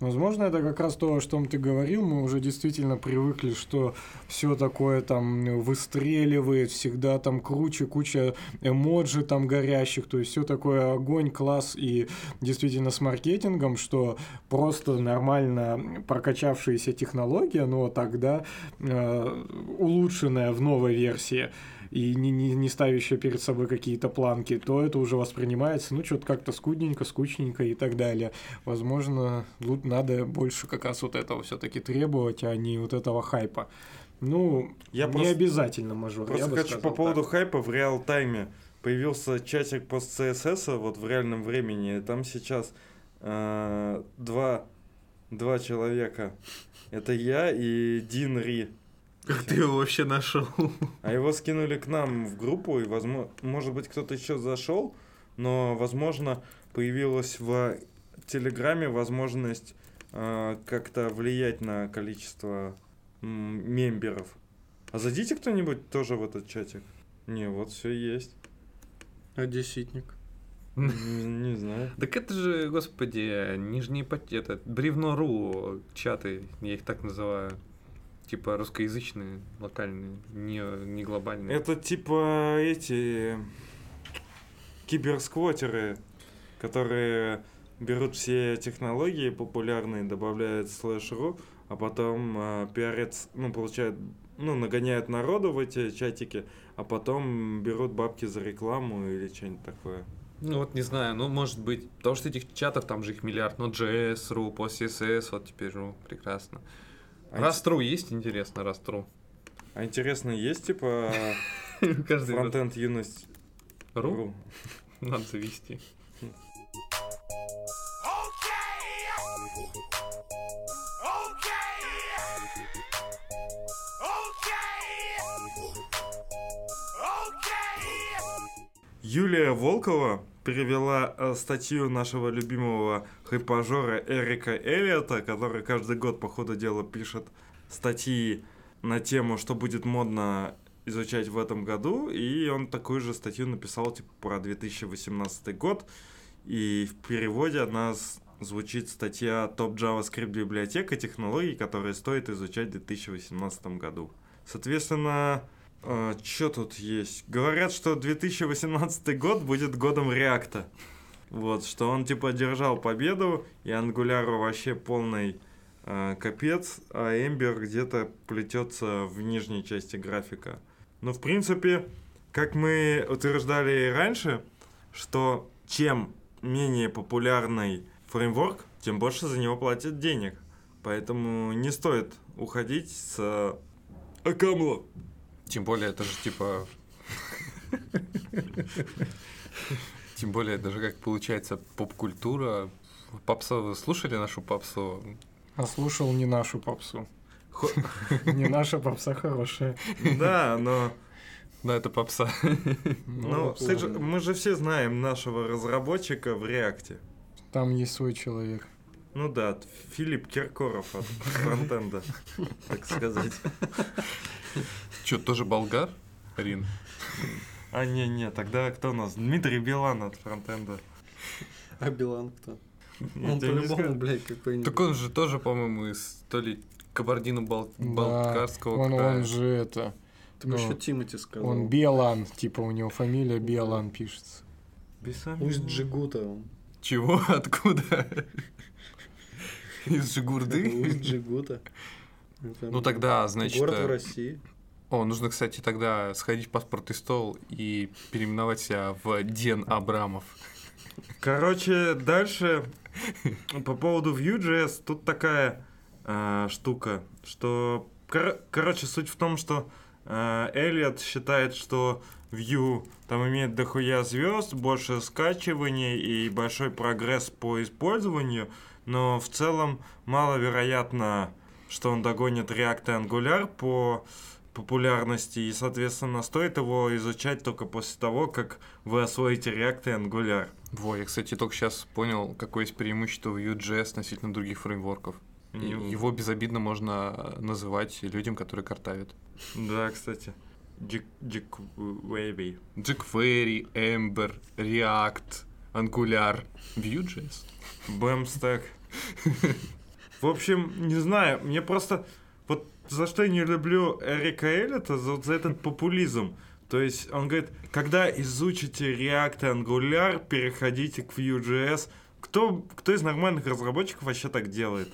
Возможно, это как раз то, о чем ты говорил. Мы уже действительно привыкли, что все такое там выстреливает, всегда там круче, куча эмоджи там горящих, то есть все такое огонь, класс. И действительно с маркетингом, что просто нормально прокачавшаяся технология, но тогда э, улучшенная в новой версии и не, не, не ставящая перед собой какие-то планки, то это уже воспринимается, ну, что-то как-то скудненько, скучненько и так далее. Возможно, лу- надо больше как раз вот этого все-таки требовать, а не вот этого хайпа. Ну, Я не просто- обязательно мажор. Просто я хочу сказал по так. поводу хайпа в реал-тайме. Появился чатик пост CSS вот в реальном времени. и Там сейчас э, два, два человека. Это я и Дин Ри. Как ты его вообще нашел? А его скинули к нам в группу, и, возможно, может быть, кто-то еще зашел, но, возможно, появилась в Телеграме возможность э, как-то влиять на количество м, мемберов. А зайдите кто-нибудь тоже в этот чатик? Не, вот все есть. Одесситник. Не, не знаю. Так это же, господи, нижний пот... это бревно.ру чаты, я их так называю. Типа русскоязычные, локальные, не, не глобальные. Это типа эти киберсквотеры, которые берут все технологии популярные, добавляют слэш.ру, а потом э, пиарят, с- ну, получают, ну, нагоняют народу в эти чатики, а потом берут бабки за рекламу или что-нибудь такое. Ну вот не знаю, ну может быть, потому что этих чатов там же их миллиард, ну JS.ru, по CSS, вот теперь ру, прекрасно. А Растру есть, интересно, Растру. А интересно, есть типа фронтенд юность? Ру? надо завести. Юлия Волкова перевела э, статью нашего любимого хайпажора Эрика Эллиота, который каждый год, по ходу дела, пишет статьи на тему, что будет модно изучать в этом году, и он такую же статью написал типа про 2018 год, и в переводе она звучит статья «Топ JavaScript библиотека технологий, которые стоит изучать в 2018 году». Соответственно, что тут есть? Говорят, что 2018 год будет годом реакта. Вот, что он типа одержал победу, и Ангуляру вообще полный э, капец, а Эмбер где-то плетется в нижней части графика. Но в принципе, как мы утверждали раньше, что чем менее популярный фреймворк, тем больше за него платят денег. Поэтому не стоит уходить с Акамла. Тем более, это же типа... Тем более, даже как получается поп-культура. Попса, вы слушали нашу попсу? А слушал не нашу попсу. Не наша попса хорошая. Да, но Да, это попса. ну, мы же все знаем нашего разработчика в реакте. Там есть свой человек. Ну да, Филипп Киркоров от фронтенда, так сказать. Что, тоже болгар, Рин? А, не-не, тогда кто у нас? Дмитрий Билан от фронтенда. А Билан кто? Он по-любому, блядь, какой-нибудь. Так он же тоже, по-моему, из то ли кабардино-балкарского Да, он, края. он же это... Так ну, еще Тимати сказал. Он Биолан, типа у него фамилия Биолан пишется. Усть Джигута. он. Чего? Откуда? Из Жигурды? Усть Джигута. Ну тогда, значит... Город в э, России. О, нужно, кстати, тогда сходить в паспортный стол и переименовать себя в Ден Абрамов. Короче, дальше по поводу Vue.js тут такая э, штука, что... кор- короче, суть в том, что э, Элliот считает, что Vue там имеет дохуя звезд, больше скачиваний и большой прогресс по использованию, но в целом маловероятно, что он догонит React и Angular по популярности, и, соответственно, стоит его изучать только после того, как вы освоите React и Angular. Во, я, кстати, только сейчас понял, какое есть преимущество Vue.js относительно других фреймворков. Не- Его безобидно можно называть людям, которые картавят. Да, кстати. Wavy. jQuery, Ember, React, Angular, Vue.js. Бэмстек. В общем, не знаю, мне просто... Вот за что я не люблю Эрика Эллита, за, за этот популизм. То есть он говорит, когда изучите React и Angular, переходите к Vue.js. Кто, кто из нормальных разработчиков вообще так делает?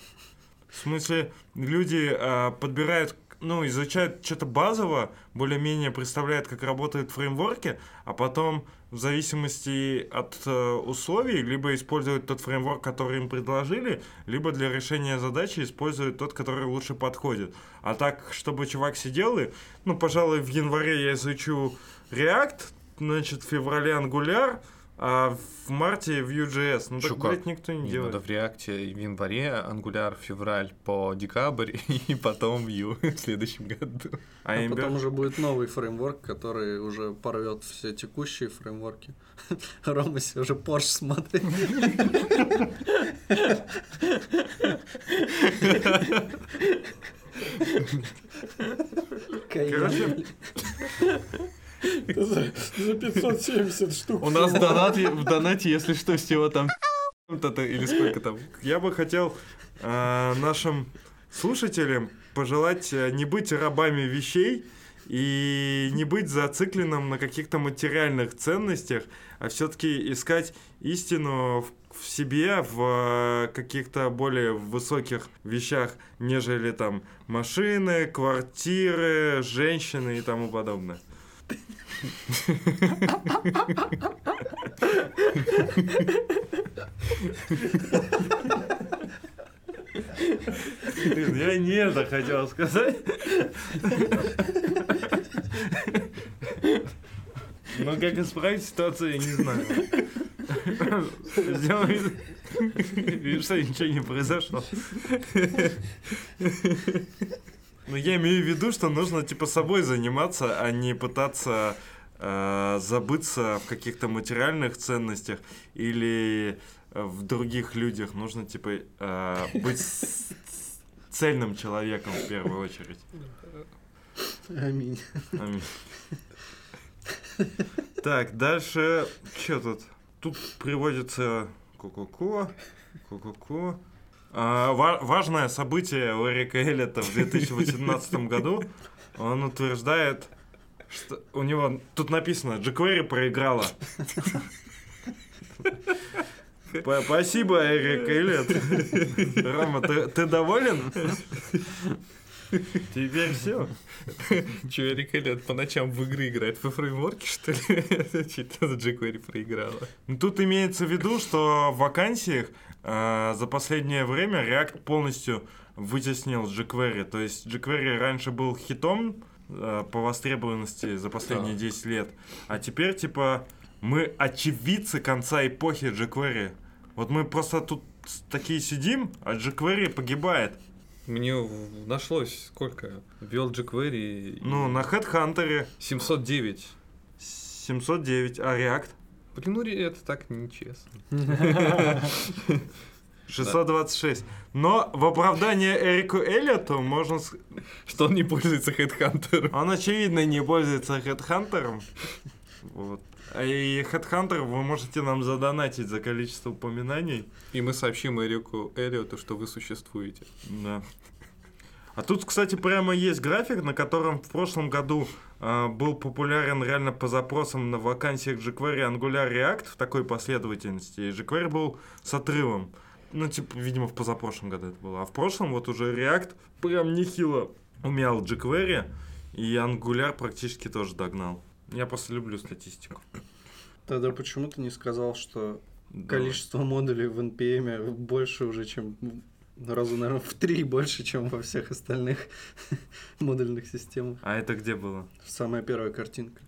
В смысле, люди а, подбирают, ну, изучают что-то базово, более-менее представляют, как работают фреймворки, а потом в зависимости от э, условий либо используют тот фреймворк, который им предложили, либо для решения задачи используют тот, который лучше подходит. А так, чтобы чувак сидел и, ну, пожалуй, в январе я изучу React, значит, в феврале Angular, а в марте Vue.js. Ну, так, Чё, как? блядь, никто не, Не, делает. надо в React в январе, Angular в февраль по декабрь и потом Vue в следующем году. А, А потом уже будет новый фреймворк, который уже порвет все текущие фреймворки. Рома себе уже Porsche смотрит. Короче, За, за 570 штук. У нас донат, в донате, если что, всего там то или сколько там. я бы хотел э, нашим слушателям пожелать э, не быть рабами вещей и не быть зацикленным на каких-то материальных ценностях, а все-таки искать истину в, в себе, в э, каких-то более высоких вещах, нежели там машины, квартиры, женщины и тому подобное. Я не это хотел сказать. Но как исправить ситуацию, я не знаю. Сделал вид, что ничего не произошло. Но я имею в виду, что нужно типа собой заниматься, а не пытаться э, забыться в каких-то материальных ценностях или э, в других людях. Нужно типа э, быть цельным человеком в первую очередь. Аминь. Аминь. Так, дальше, что тут? Тут приводится ку-ку-ку, ку-ку-ку. А, ва- важное событие у Эрика Эллита в 2018 году. Он утверждает, что у него тут написано jQuery проиграла. Спасибо, Эрик Эллиот. Рома, ты, ты доволен? Теперь все. Че, Эрик Эллиот по ночам в игры играет? Во фреймворке, что ли? Что-то jQuery проиграла. Ну, Тут имеется в виду, что в вакансиях за последнее время React полностью вытеснил jQuery. То есть jQuery раньше был хитом э, по востребованности за последние Так. 10 лет, а теперь, типа, мы очевидцы конца эпохи jQuery. Вот мы просто тут такие сидим, а jQuery погибает. Мне нашлось сколько? Ввел jQuery и- Ну, на HeadHunter 709. 709, а React Блин, ну это так нечестно. 626. Но в оправдание Эрику Эллиоту можно с- Что он не пользуется HeadHunter. Он, очевидно, не пользуется HeadHunter. Вот. А И HeadHunter вы можете нам задонатить за количество упоминаний. И мы сообщим Эрику Эллиоту, что вы существуете. Да. А тут, кстати, прямо есть график, на котором в прошлом году а, был популярен реально по запросам на вакансиях jQuery Angular React в такой последовательности. И jQuery был с отрывом. Ну, типа, видимо, в позапрошлом году это было. А в прошлом вот уже React прям нехило умял jQuery, и Angular практически тоже догнал. Я просто люблю статистику. Тогда почему ты не сказал, что Да. количество модулей в NPM больше уже, чем раза, наверное, в три больше, чем во всех остальных модульных системах. А это где было? Самая первая картинка.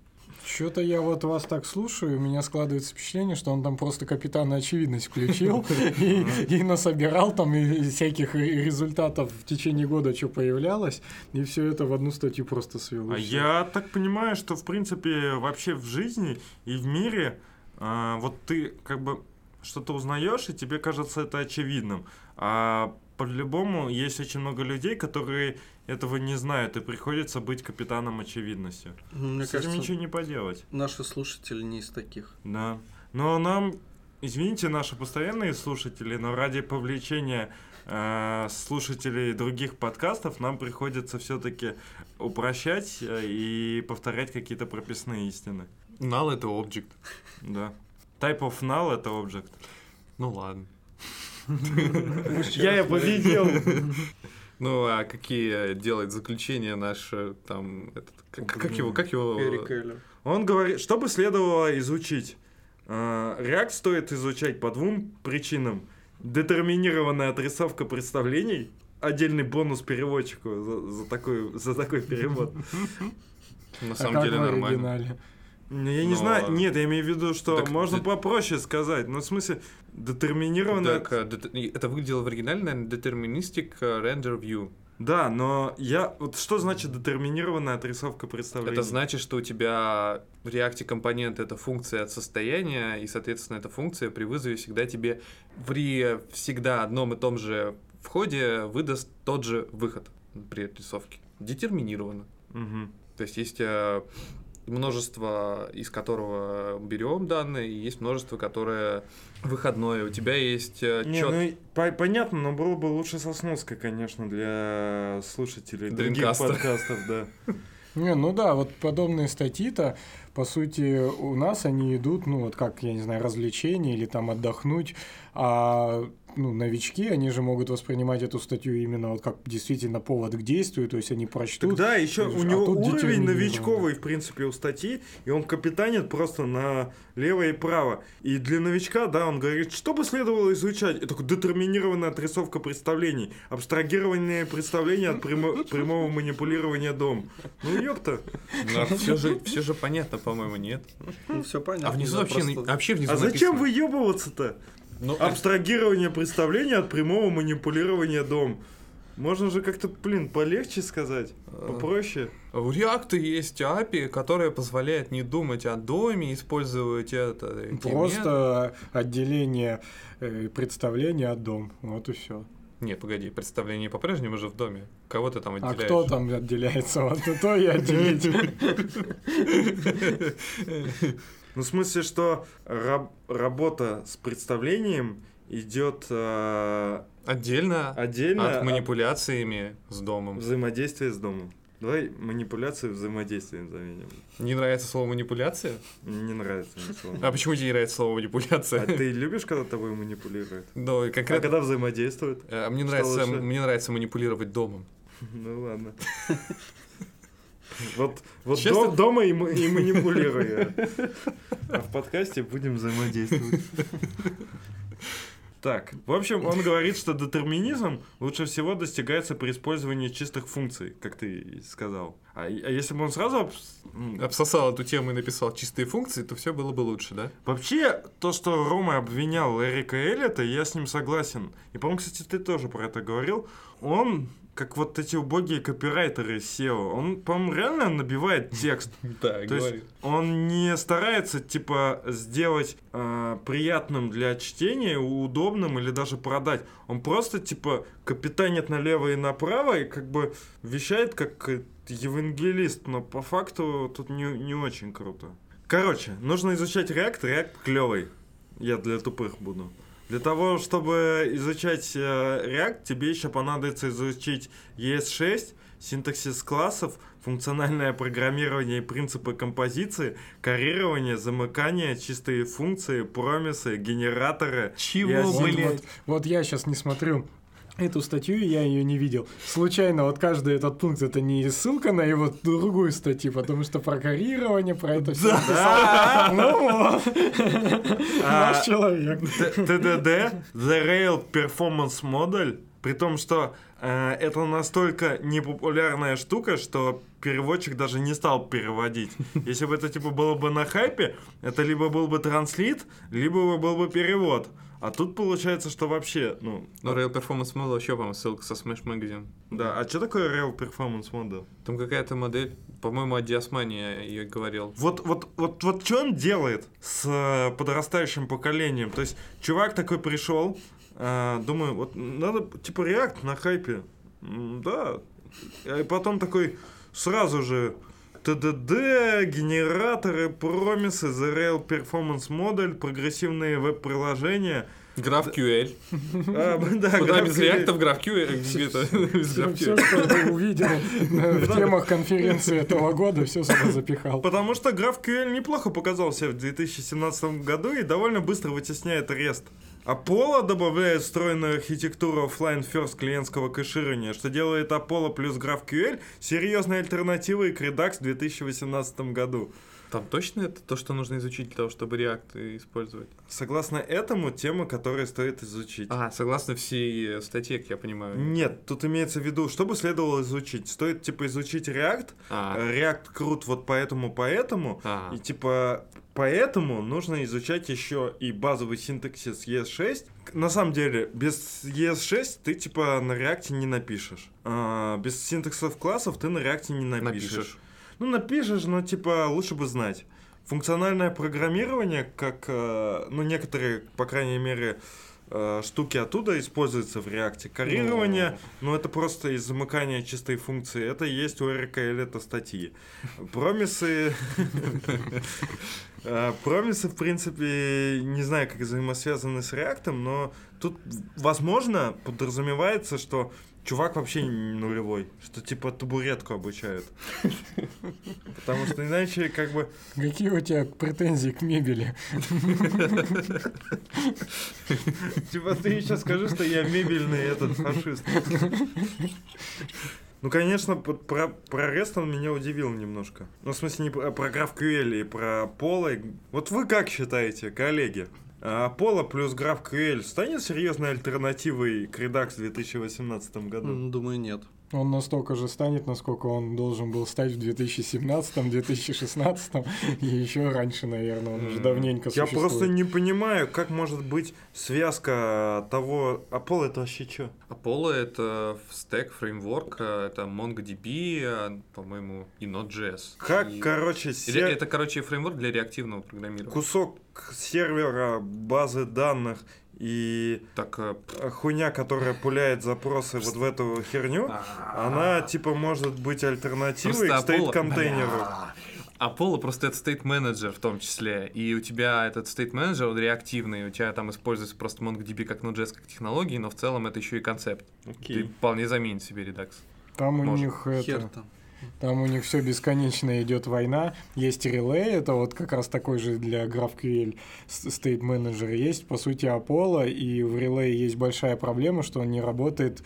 Что-то я вот вас так слушаю, у меня складывается впечатление, что он там просто капитана очевидность включил и, и насобирал там всяких результатов в течение года, что появлялось, и все это в одну статью просто свел. А я так понимаю, что в принципе вообще в жизни и в мире а, вот ты как бы что-то узнаешь, и тебе кажется это очевидным. А по-любому есть очень много людей, которые этого не знают, и приходится быть капитаном очевидностью. Ну, Мне С этим кажется, ничего не поделать. наши слушатели не из таких. Да. Но нам, извините, наши постоянные слушатели, но ради повлечения э, слушателей других подкастов нам приходится все-таки упрощать э, и повторять какие-то прописные истины. Null это object. Да. Type of null это object. Ну ладно. Я я победил. Ну, а какие делает заключения наш э, там этот, как, как его, как его? Он говорит, что бы следовало изучить? Э, React стоит изучать по двум причинам. Детерминированная отрисовка представлений, отдельный бонус переводчику за, за такой, за такой перевод. На А самом как деле нормально. Ну, Я не Но- знаю, нет, я имею в виду, что Так можно ты- попроще сказать. Ну, в смысле, детерминированная... Так, э, это выглядело в оригинале, наверное, deterministic э, render view. Да, но я... Вот что значит детерминированная отрисовка представлений? Это значит, что у тебя в React компонент это функция от состояния, и, соответственно, эта функция при вызове всегда тебе при всегда одном и том же входе выдаст тот же выход при отрисовке. Детерминированно. Мгм. То есть есть э, множество, из которого берем данные, и есть множество, которое выходное. У тебя есть э, Не, ну, по- понятно, но было бы лучше со сноской, конечно, для слушателей других подкастов, да. Не, ну да, вот подобные статьи-то, по сути, у нас они идут, ну вот как, я не знаю, развлечения или там отдохнуть, а ну, новички, они же могут воспринимать эту статью именно вот как действительно повод к действию, то есть они прочтут. Тогда еще а у него тут уровень новичковый, в принципе, у статьи, и он капитанит просто на лево и право. И для новичка, да, он говорит, что бы следовало изучать? Это детерминированная отрисовка представлений, абстрагирование представления от прямо- прямого манипулирования дом. Ну, ёпта. все же, все же понятно, по-моему, нет. Ну, все понятно. А внизу да, вообще, просто- вообще внизу А зачем написано. выебываться-то? Ну, Абстрагирование представления от прямого манипулирования дом. Можно же как-то, блин, полегче сказать, попроще. У React есть API, которая позволяет не думать о доме, использовать это. Просто отделение э, представления от дом. Вот и все. Не, погоди, представление по-прежнему же в доме. Кого ты там А отделяешь? кто там отделяется? Вот то и отделить. Ну, в смысле, что раб- работа с представлением идет э, Отдельно отдельно от от манипуляциями с домом. взаимодействия с домом. Давай манипуляции взаимодействием заменим. Не нравится слово манипуляция? Не нравится мне слово. А почему тебе не нравится слово манипуляция? А ты любишь, когда тобой манипулируют? Ну, и А конкретно... когда взаимодействуют? э, Мне Что нравится, лучше? мне нравится манипулировать домом. Ну ладно. Вот, вот Честно? дом- дома и, и манипулируя. А в подкасте будем взаимодействовать. Так, в общем, он говорит, что детерминизм лучше всего достигается при использовании чистых функций, как ты и сказал. А, а если бы он сразу... обс- Обсосал эту тему и написал чистые функции, то все было бы лучше, да? Вообще, то, что Рома обвинял Эрика Эллиота, я с ним согласен. И, по-моему, кстати, ты тоже про это говорил. Он, как вот эти убогие копирайтеры SEO, он, по-моему, реально набивает текст. Да, То есть он не старается, типа, сделать э, приятным для чтения, удобным или даже продать. Он просто, типа, капитанит налево и направо и как бы вещает как евангелист, но по факту тут не, не очень круто. Короче, нужно изучать React, React клевый. Я для тупых буду. Для того, чтобы изучать э, React, тебе еще понадобится изучить ES6, синтаксис классов, функциональное программирование и принципы композиции, карирование, замыкание, чистые функции, промисы, генераторы. Чего, блин. вот- вот я сейчас не смотрю эту статью, я ее не видел. Случайно вот каждый этот пункт это не ссылка на его другую статью, потому что про карирование, про это все. Ну вот. А, Наш человек. Т- TDD, The Rail Performance Model, при том, что э, это настолько непопулярная штука, что переводчик даже не стал переводить. Если бы это типа было бы на хайпе, это либо был бы транслит, либо был бы перевод. А тут получается, что вообще, ну, Ну, Rail Performance Model еще, по-моему, ссылка со Smash Magazine. да. А что такое Rail Performance Model? Там какая-то модель, по-моему, от Диасмани я ее говорил. Вот, вот, вот, вот что он делает с э, подрастающим поколением? То есть, чувак такой пришел, э, думаю, вот надо, типа, React на хайпе. Да. И потом такой сразу же TDD, генераторы, промисы, The Rail Performance Model, прогрессивные веб-приложения. GraphQL. А, да, Куда без GraphQL. реактов GraphQL? без Все, GraphQL. что ты увидел э, в темах конференции этого года, все сюда запихал. Потому что GraphQL неплохо показал себя в 2017 году и довольно быстро вытесняет REST. Apollo добавляет встроенную архитектуру offline first клиентского кэширования, что делает Apollo плюс GraphQL серьезной альтернативой к Redux в 2018 году. Там точно это то, что нужно изучить для того, чтобы React использовать? Согласно этому, тема, которую стоит изучить. А, согласно всей э, статье, как я понимаю. Нет, тут имеется в виду, что бы следовало изучить. Стоит, типа, изучить React. А, React крут вот поэтому, поэтому. а. И типа поэтому нужно изучать еще и базовый синтаксис ES6. К- На самом деле, без ES6 ты типа на реакте не напишешь. А, без синтаксов классов ты на реакте не напишешь. Напишешь. Ну, напишешь, но типа лучше бы знать. Функциональное программирование, как, э, ну, некоторые, по крайней мере, э, штуки оттуда используются в реакте. Карирование, ну, это просто из замыкания чистой функции. Это есть у Эрика Эллиота статьи. Промисы... Э, Промисы, в принципе, не знаю, как взаимосвязаны с реактом, но тут, возможно, подразумевается, что чувак вообще нулевой, что типа табуретку обучают. Потому что иначе как бы... Какие у тебя претензии к мебели? Типа ты еще скажи, что я мебельный этот фашист. Ну, конечно, про, про REST он меня удивил немножко. Ну, в смысле, не про, про GraphQL и про Pola. Вот вы как считаете, коллеги? А Pola плюс GraphQL станет серьезной альтернативой к Redux в 2018 году? Думаю, нет. Он настолько же станет, насколько он должен был стать в 2017, 2016 и еще раньше, наверное. Он уже давненько Я существует. просто не понимаю, как может быть связка того... А Pola это вообще что? Apollo — это стек, фреймворк, э, это MongoDB, э, по-моему, и Node.js. Как, И- короче, Ре- се- Это, короче, фреймворк для реактивного программирования. кусок сервера, базы данных и Так, э, хуйня, которая пуляет запросы вот в эту херню, она типа может быть альтернативой к стейт-контейнеру. Apollo просто это state manager в том числе. И у тебя этот state manager, он реактивный, у тебя там используется просто MongoDB как Node.js как технологии, но в целом это еще и концепт. Ты Окей. вполне заменит себе Redux. Там у Может. них Хер это... там. Там у них все бесконечно идет война. Есть релей, это вот как раз такой же для GraphQL State Manager. Есть, по сути, Apollo, и в релей есть большая проблема, что он не работает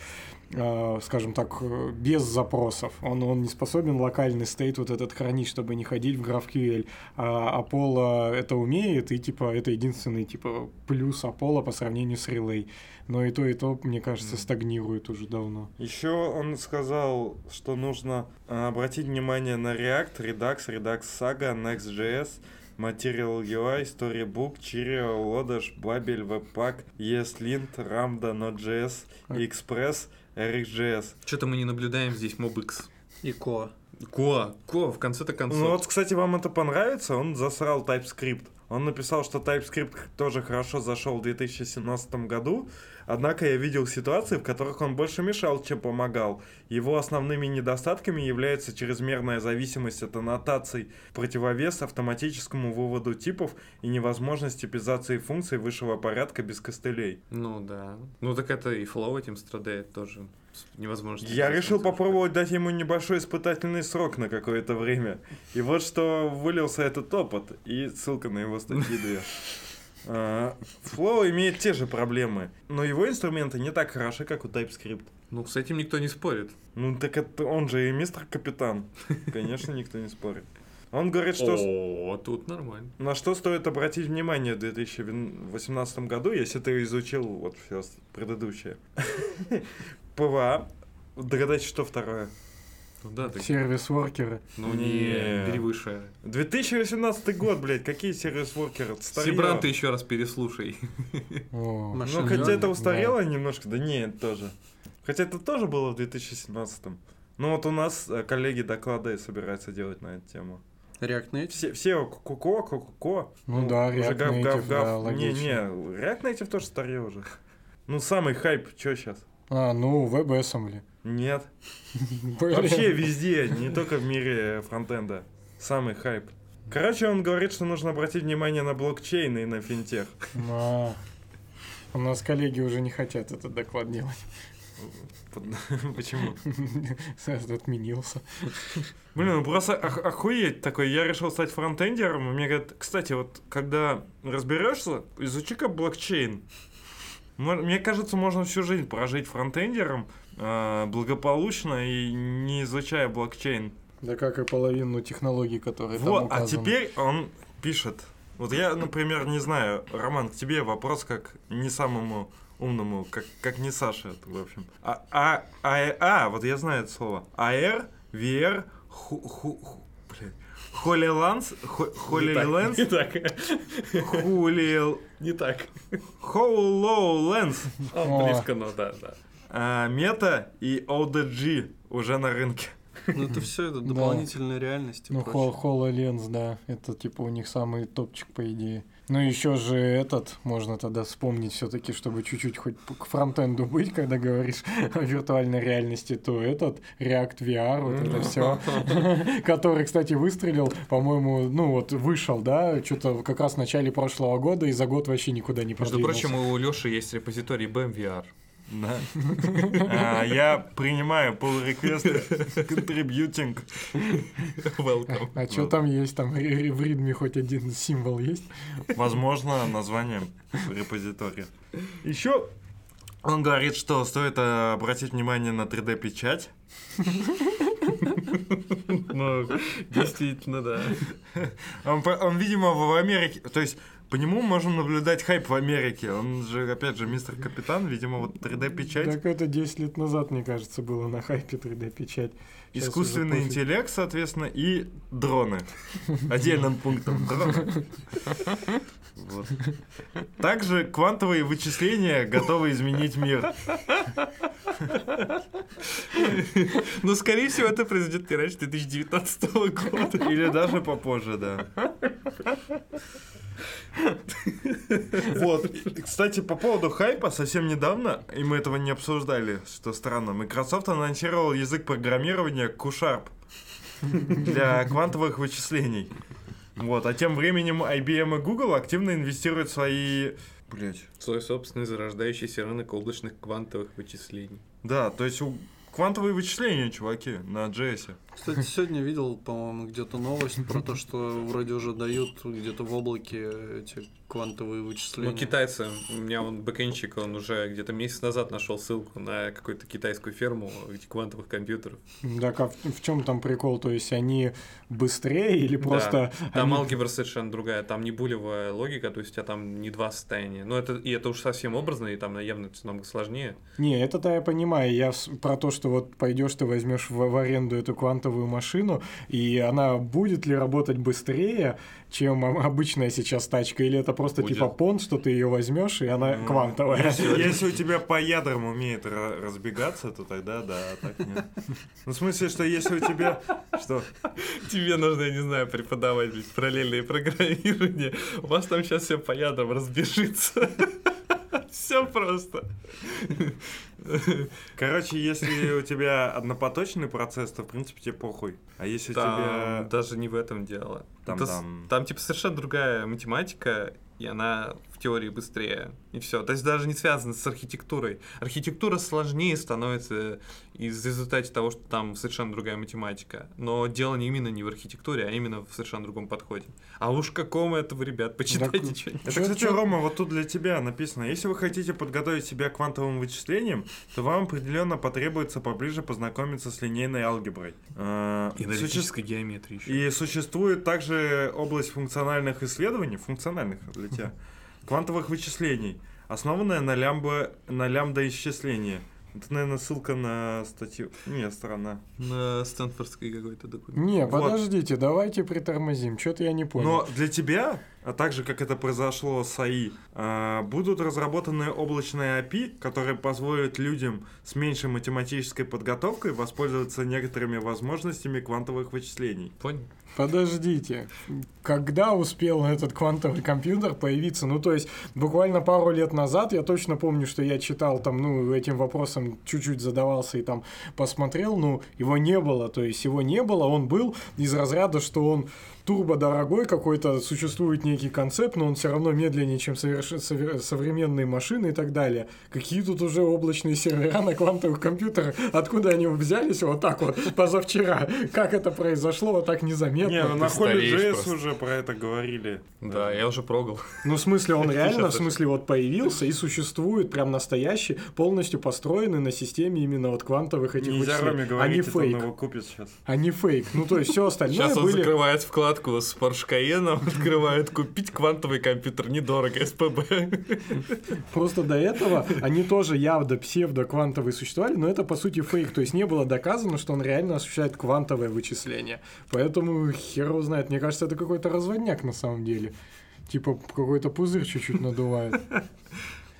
скажем так, э, без запросов. Он, он не способен локальный стейт вот этот хранить, чтобы не ходить в GraphQL. А Apollo это умеет, и типа это единственный типа плюс Apollo по сравнению с Relay. Но и то, и то, мне кажется, стагнирует уже давно. Еще он сказал, что нужно а, обратить внимание на React, Redux, Redux Saga, Next.js, Material UI, Storybook, Cheerio, Lodash, Babel, Webpack, ESLint, Ramda, Node.js, Express, RxJS. Что-то мы не наблюдаем здесь MobX. И Ко. Ко, Ко, в конце-то концов. Ну вот, кстати, вам это понравится? Он засрал TypeScript. Он написал, что TypeScript тоже хорошо зашел в 2017 году, однако я видел ситуации, в которых он больше мешал, чем помогал. Его основными недостатками является чрезмерная зависимость от аннотаций, противовес автоматическому выводу типов и невозможность типизации функций высшего порядка без костылей. Ну да. Ну так это и Flow этим страдает тоже. С невозможностью Я решил попробовать дать ему небольшой испытательный срок на какое-то время. И вот что вылился этот опыт. И ссылка на его статьи две. А, Flow имеет те же проблемы, но его инструменты не так хороши, как у TypeScript. Ну, с этим никто не спорит. Ну так это он же и мистер Капитан. Конечно, никто не спорит. Он говорит, что... О, тут нормально. На что стоит обратить внимание в 2018 году, если ты изучил вот все предыдущее. PWA. Догадайтесь, что второе. Ну да, ты... Service worker ы. Ну Не. не, бери выше. 2018 год, блядь, какие сервис-воркеры? Сибран, ты еще раз переслушай. О, Ну, хотя это устарело немножко, да не, тоже. Хотя это тоже было в 2017 Ну вот у нас э, коллеги доклады собираются делать на эту тему. React Native. Все, все ко-ко, ко-ко. Ну да, уже React гав, Native, гав, да, гав. Не, логично. не, React Native тоже старье уже. Ну, самый хайп, что сейчас? А, ну, WebAssembly. Нет. Вообще везде, не только в мире фронтенда. Самый хайп. Короче, он говорит, что нужно обратить внимание на блокчейн и на финтех. А, У нас коллеги уже не хотят этот доклад делать. Почему? Отменился. Блин, ну просто ох- охуеть такой. Я решил стать фронтендером, и мне говорят, кстати, вот когда разберешься, изучи-ка блокчейн. Мне кажется, можно всю жизнь прожить фронтендером благополучно и не изучая блокчейн. Да как и половину технологий, которые там Вот, а указаны. теперь он пишет. Вот я, например, не знаю, Роман, к тебе вопрос как не самому умному, как, как не Саше, в общем. А, а, а, а, вот я знаю это слово. AR, VR, ху, ху, ху, блядь. Холиланс, Холиленс, Не так. Хулил, Не так. О. Близко, но да, да. А, Мета и ODG уже на рынке. Ну это все это Да. дополнительная реальность. Ну, HoloLens, да. Это типа у них самый топчик, по идее. Ну, еще же этот, можно тогда вспомнить все-таки, чтобы чуть-чуть хоть к фронтенду быть, когда говоришь о виртуальной реальности, то этот React VR, вот это все, который, кстати, выстрелил, по-моему, ну вот вышел, да, что-то как раз в начале прошлого года и за год вообще никуда не Между продвинулся. прочим, у Леши есть репозиторий BMVR. Да. А, я принимаю pull request contributing. Welcome. А что там есть? Там в ритме хоть один символ есть? Возможно, название репозитория. Еще он говорит, что стоит э, обратить внимание на 3D-печать. Ну, действительно, да. Он, видимо, в Америке... То есть, по нему можем наблюдать хайп в Америке. Он же, опять же, мистер Капитан. Видимо, вот 3D-печать. Так это 10 лет назад, мне кажется, было на хайпе 3D-печать. Щас Искусственный интеллект, соответственно, и дроны. Отдельным пунктом. Дроны. Вот. Также квантовые вычисления готовы изменить мир. Но, скорее всего, это произойдет не раньше 2019 года. Или даже попозже, да. Вот. Кстати, по поводу хайпа, совсем недавно, и мы этого не обсуждали, что странно, Microsoft анонсировал язык программирования Q-Sharp для квантовых вычислений. Вот, а тем временем IBM и Google активно инвестируют свои... Блять. Свой собственный зарождающийся рынок облачных квантовых вычислений. Да, то есть у квантовые вычисления, чуваки, на JS. Кстати, сегодня видел, по-моему, где-то новость про то, что вроде уже дают где-то в облаке эти квантовые вычисления. Ну, китайцы, у меня он бэкэнщик, он уже где-то месяц назад нашел ссылку на какую-то китайскую ферму этих квантовых компьютеров. Так, а в, чем там прикол? То есть они быстрее или просто... Да, там они- алгебра совершенно другая, там не булевая логика, то есть у тебя там не два состояния. Но это, и это уж совсем образно, и там явно намного сложнее. Не, это-то я понимаю. Я про то, что вот пойдешь ты возьмешь в, в аренду эту квантовую машину, и она будет ли работать быстрее, чем об- обычная сейчас тачка, или это просто Будет. типа понт, что ты ее возьмешь, и она Ну, квантовая. Если, если у тебя по ядрам умеет ра- разбегаться, то тогда да, а так нет. Ну, в смысле, что если у тебя... Что? Тебе нужно, я не знаю, преподавать блядь, параллельное программирование. У вас там сейчас все по ядрам разбежится. Все просто. Короче, если у тебя однопоточный процесс, то, в принципе, тебе похуй. А если у Там тебя... даже не в этом дело. Там- Это с- там- там типа совершенно другая математика, и она в теории быстрее. И все. То есть даже не связано с архитектурой. Архитектура сложнее становится из результате того, что там совершенно другая математика. Но дело не именно не в архитектуре, а именно в совершенно другом подходе. А уж какому это вы, ребят, почитайте Так, что-нибудь. Это, кстати, Рома, вот тут для тебя написано. Если вы хотите подготовить себя к квантовым вычислениям, то вам определенно потребуется поближе познакомиться с линейной алгеброй. Э, И суще- аналитической геометрии еще. И существует также область функциональных исследований, функциональных для тебя, квантовых вычислений, основанная на, лямбда, на лямбда-исчислении. Это, наверное, ссылка на статью. Не, страна. На Стэнфордской какой-то документ. Не, Вот. подождите, давайте притормозим. Что-то я не понял. Но для тебя, а также как это произошло с АИ, а, будут разработаны облачные API, которые позволят людям с меньшей математической подготовкой воспользоваться некоторыми возможностями квантовых вычислений. Понял? Подождите, когда успел этот квантовый компьютер появиться? Ну, то есть, буквально пару лет назад я точно помню, что я читал там, ну, этим вопросом чуть-чуть задавался и там посмотрел, ну, его не было, то есть его не было, он был из разряда, что он турбо дорогой какой-то, существует некий концепт, но он все равно медленнее, чем соверш- сове- современные машины и так далее. Какие тут уже облачные сервера на квантовых компьютерах? Откуда они взялись вот так вот позавчера? Как это произошло вот так незаметно? Не, ну на JS уже про это говорили. Да, я уже прогал. Ну, в смысле, он реально, в смысле, вот появился и существует прям настоящий, полностью построенный на системе именно вот квантовых этих Нельзя вычислений. Роме а не говорить, это он фейк. его купит сейчас. А фейк. Ну, то есть все остальное Сейчас он были... закрывает вкладку с Porsche Cayenne, открывает купить квантовый компьютер недорого, СПБ. Просто до этого они тоже явно псевдо-квантовые существовали, но это по сути фейк. То есть не было доказано, что он реально осуществляет квантовое вычисление. Поэтому хер его знает. Мне кажется, это какой-то разводняк на самом деле. Типа какой-то пузырь чуть-чуть надувает.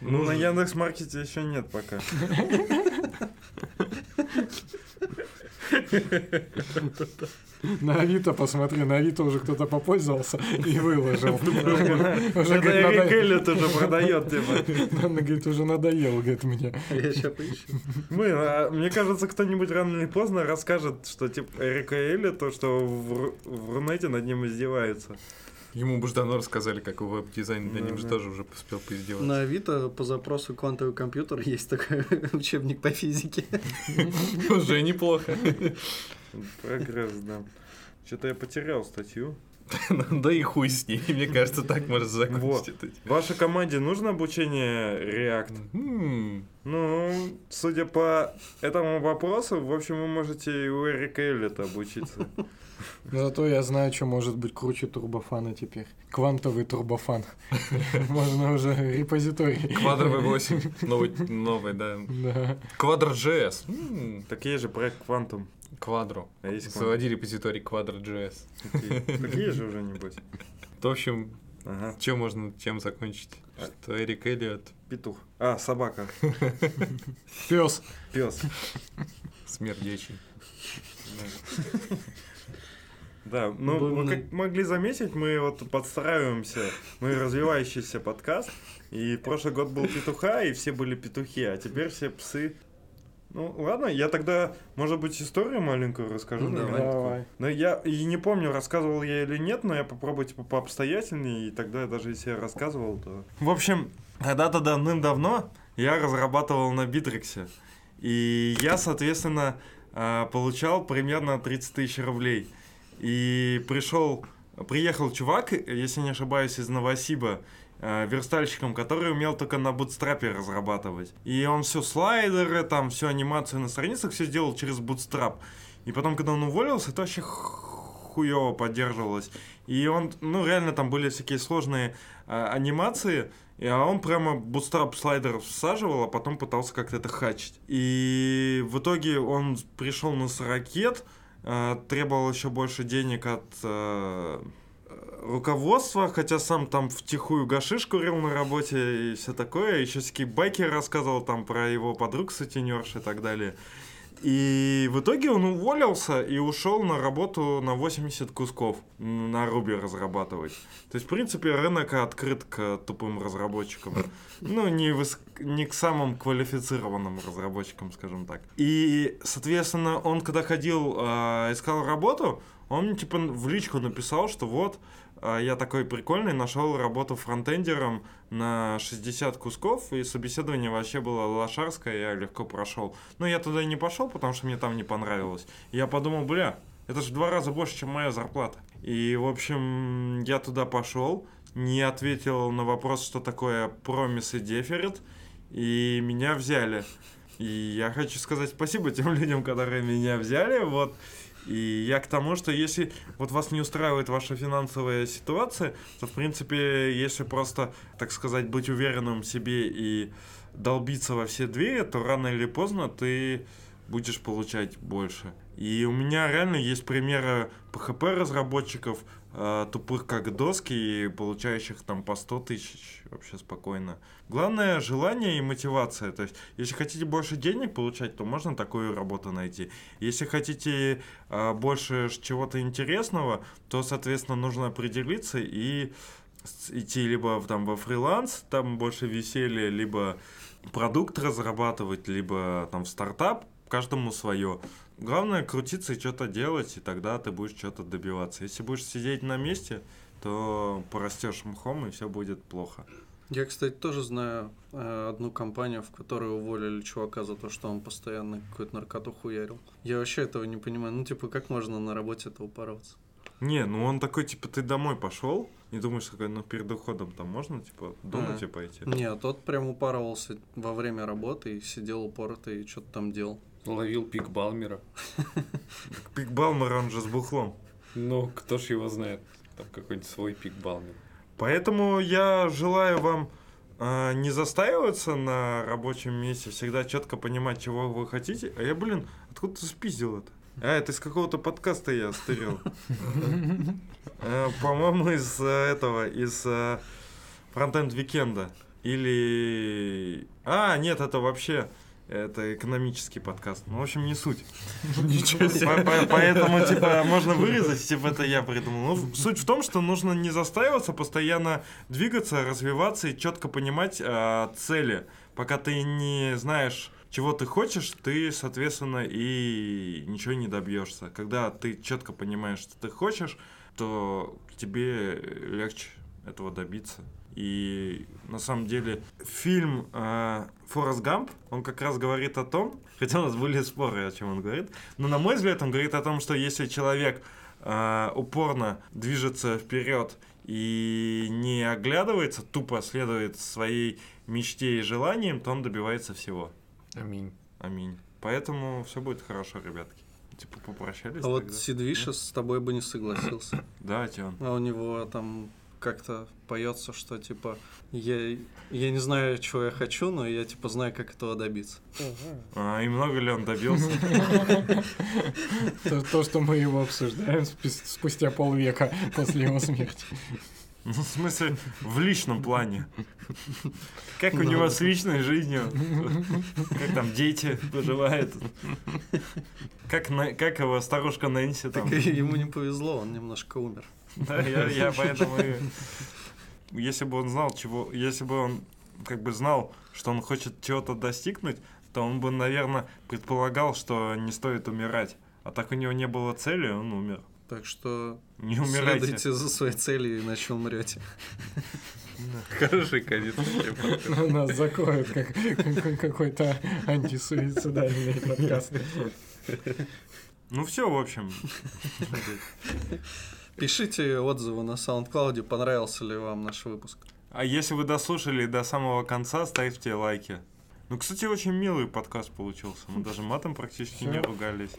Ну, на Яндекс.Маркете еще нет пока. На Авито посмотри, на Авито уже кто-то попользовался и выложил. Уже, Эрик уже продает, типа. Она говорит, уже надоел, говорит, мне. Я сейчас поищу. Мы, а, мне кажется, кто-нибудь рано или поздно расскажет, что типа Эрика Эллиота, что в, Ру- в Рунете над ним издеваются. Ему бы давно рассказали, как у веб-дизайна, над ним же тоже уже успел поиздеваться. На Авито по запросу квантовый компьютер есть такой учебник по физике. Уже неплохо. Прогресс, да. Что-то я потерял статью. Да и хуй с ней, мне кажется, так можно Вот. закончить. Вашей команде нужно обучение React? Ну, судя по этому вопросу, в общем, вы можете и у Эрика Эллиота обучиться. Зато я знаю, что может быть круче турбофана теперь. Квантовый турбофан. Можно уже репозиторий. Квадро V8. Новый, новый, да. Да. Квадро JS. М, Так есть же проект Quantum. Квадро. А есть Quantum. Заводи репозиторий Квадро JS. Такие, такие же уже, небось. В общем, Ага. чем можно чем закончить? Что Эрик Эллиот Петух. А, собака. Пес. Пес. смердячий. Да, ну, вы Удобно. как могли заметить, мы вот подстраиваемся, мы развивающийся подкаст, и прошлый год был петуха, и все были петухи, а теперь все псы. Ну, ладно, я тогда, может быть, историю маленькую расскажу. Ну, давай. Давай. Но я и не помню, рассказывал я или нет, но я попробую, типа, пообстоятельнее, и тогда даже если я рассказывал, то... В общем, когда-то давным-давно я разрабатывал на Битриксе. И я, соответственно, а, получал примерно 30 тысяч рублей. И пришел, приехал чувак, если не ошибаюсь, из Новосиба, а, верстальщиком, который умел только на бутстрапе разрабатывать. И он все слайдеры, там всю анимацию на страницах все сделал через бутстрап. И потом, когда он уволился, это вообще хуево поддерживалось. И он, ну, реально там были всякие сложные а, анимации, и, а он прямо бутстрап слайдер всаживал, а потом пытался как-то это хачить. И в итоге он пришел на а, требовал еще больше денег от а, руководства, хотя сам там втихую гашиш курил на работе и все такое, еще всякие байки рассказывал там про его подруг сутенерш и так далее. И в итоге он уволился и ушел на работу на 80 кусков на Руби разрабатывать. То есть, в принципе, рынок открыт к тупым разработчикам. Ну, не, выс... не к самым квалифицированным разработчикам, скажем так. И, соответственно, он когда ходил, э, искал работу, он мне типа в личку написал, что вот, я такой прикольный, нашел работу фронтендером на 60 кусков, и собеседование вообще было лошарское, я легко прошел. Но я туда и не пошел, потому что мне там не понравилось. Я подумал, бля, это же в два раза больше, чем моя зарплата. И, в общем, я туда пошел, не ответил на вопрос, что такое промис и деферит, и меня взяли. И я хочу сказать спасибо тем людям, которые меня взяли, вот. И я к тому, что если вот вас не устраивает ваша финансовая ситуация, то, в принципе, если просто, так сказать, быть уверенным в себе и долбиться во все двери, то рано или поздно ты будешь получать больше. И у меня реально есть примеры PHP-разработчиков, э, тупых как доски, и получающих там по 100 тысяч вообще спокойно. Главное желание и мотивация. То есть, если хотите больше денег получать, то можно такую работу найти. Если хотите э, больше чего-то интересного, то, соответственно, нужно определиться и идти либо там во фриланс, там больше веселья, либо продукт разрабатывать, либо там в стартап, каждому свое. Главное крутиться и что-то делать, и тогда ты будешь что-то добиваться. Если будешь сидеть на месте, то порастешь мхом, и все будет плохо. Я, кстати, тоже знаю э, одну компанию, в которой уволили чувака за то, что он постоянно какую-то наркоту хуярил. Я вообще этого не понимаю. Ну, типа, как можно на работе это упороться? Не, ну он такой, типа, ты домой пошел, и думаешь, такой, ну перед уходом там можно, типа, думать А. и пойти. Не, тот прям упарывался во время работы и сидел упорото и что-то там делал. Ловил пик Балмера. Пик Балмер, он же с бухлом. Ну, кто ж его знает. Там какой-нибудь свой пик Балмер. Поэтому я желаю вам а, не застаиваться на рабочем месте, всегда четко понимать, чего вы хотите. А я, блин, откуда ты спиздил это? А, это из какого-то подкаста я стырил. Э, По-моему, из э, этого, из э, Frontend Weekend а. Или... А, нет, это вообще... Это экономический подкаст. Ну, в общем, не суть. Ничего по- Поэтому, типа, можно вырезать, типа, это я придумал. Ну, суть в том, что нужно не застаиваться, постоянно двигаться, развиваться и четко понимать а, цели. Пока ты не знаешь, чего ты хочешь, ты, соответственно, и ничего не добьешься. Когда ты четко понимаешь, что ты хочешь, то тебе легче этого добиться. И на самом деле фильм э, Форест Гамп, он как раз говорит о том, хотя у нас были споры, о чем он говорит, но на мой взгляд он говорит о том, что если человек э, упорно движется вперед и не оглядывается, тупо следует своей мечте и желаниям, то он добивается всего. Аминь. Аминь. Поэтому все будет хорошо, ребятки. Типа попрощались. А вот тогда? Сид Вишес с тобой бы не согласился. Да, Тион. А у него там как-то поется, что типа я, я не знаю, чего я хочу, но я типа знаю, как этого добиться. А, и много ли он добился? То, то, что мы его обсуждаем спустя полвека после его смерти. Ну, в смысле, в личном плане. Как у него да. с личной жизнью? Как там дети поживают? Как, на- как его старушка Нэнси там? Так ему не повезло, он немножко умер. Да, я, поэтому Если бы он знал, чего... Если бы он как бы знал, что он хочет чего-то достигнуть, то он бы, наверное, предполагал, что не стоит умирать. А так у него не было цели, он умер. Так что Не умирайте. следуйте за своей целью, иначе умрете. Хороший конец. вообще. Нас закроют как как- какой-то антисуицидальный подкаст. Ну все, в общем. Пишите отзывы на SoundCloud, понравился ли вам наш выпуск. А если вы дослушали до самого конца, ставьте лайки. Ну, кстати, очень милый подкаст получился. Мы даже матом практически не ругались.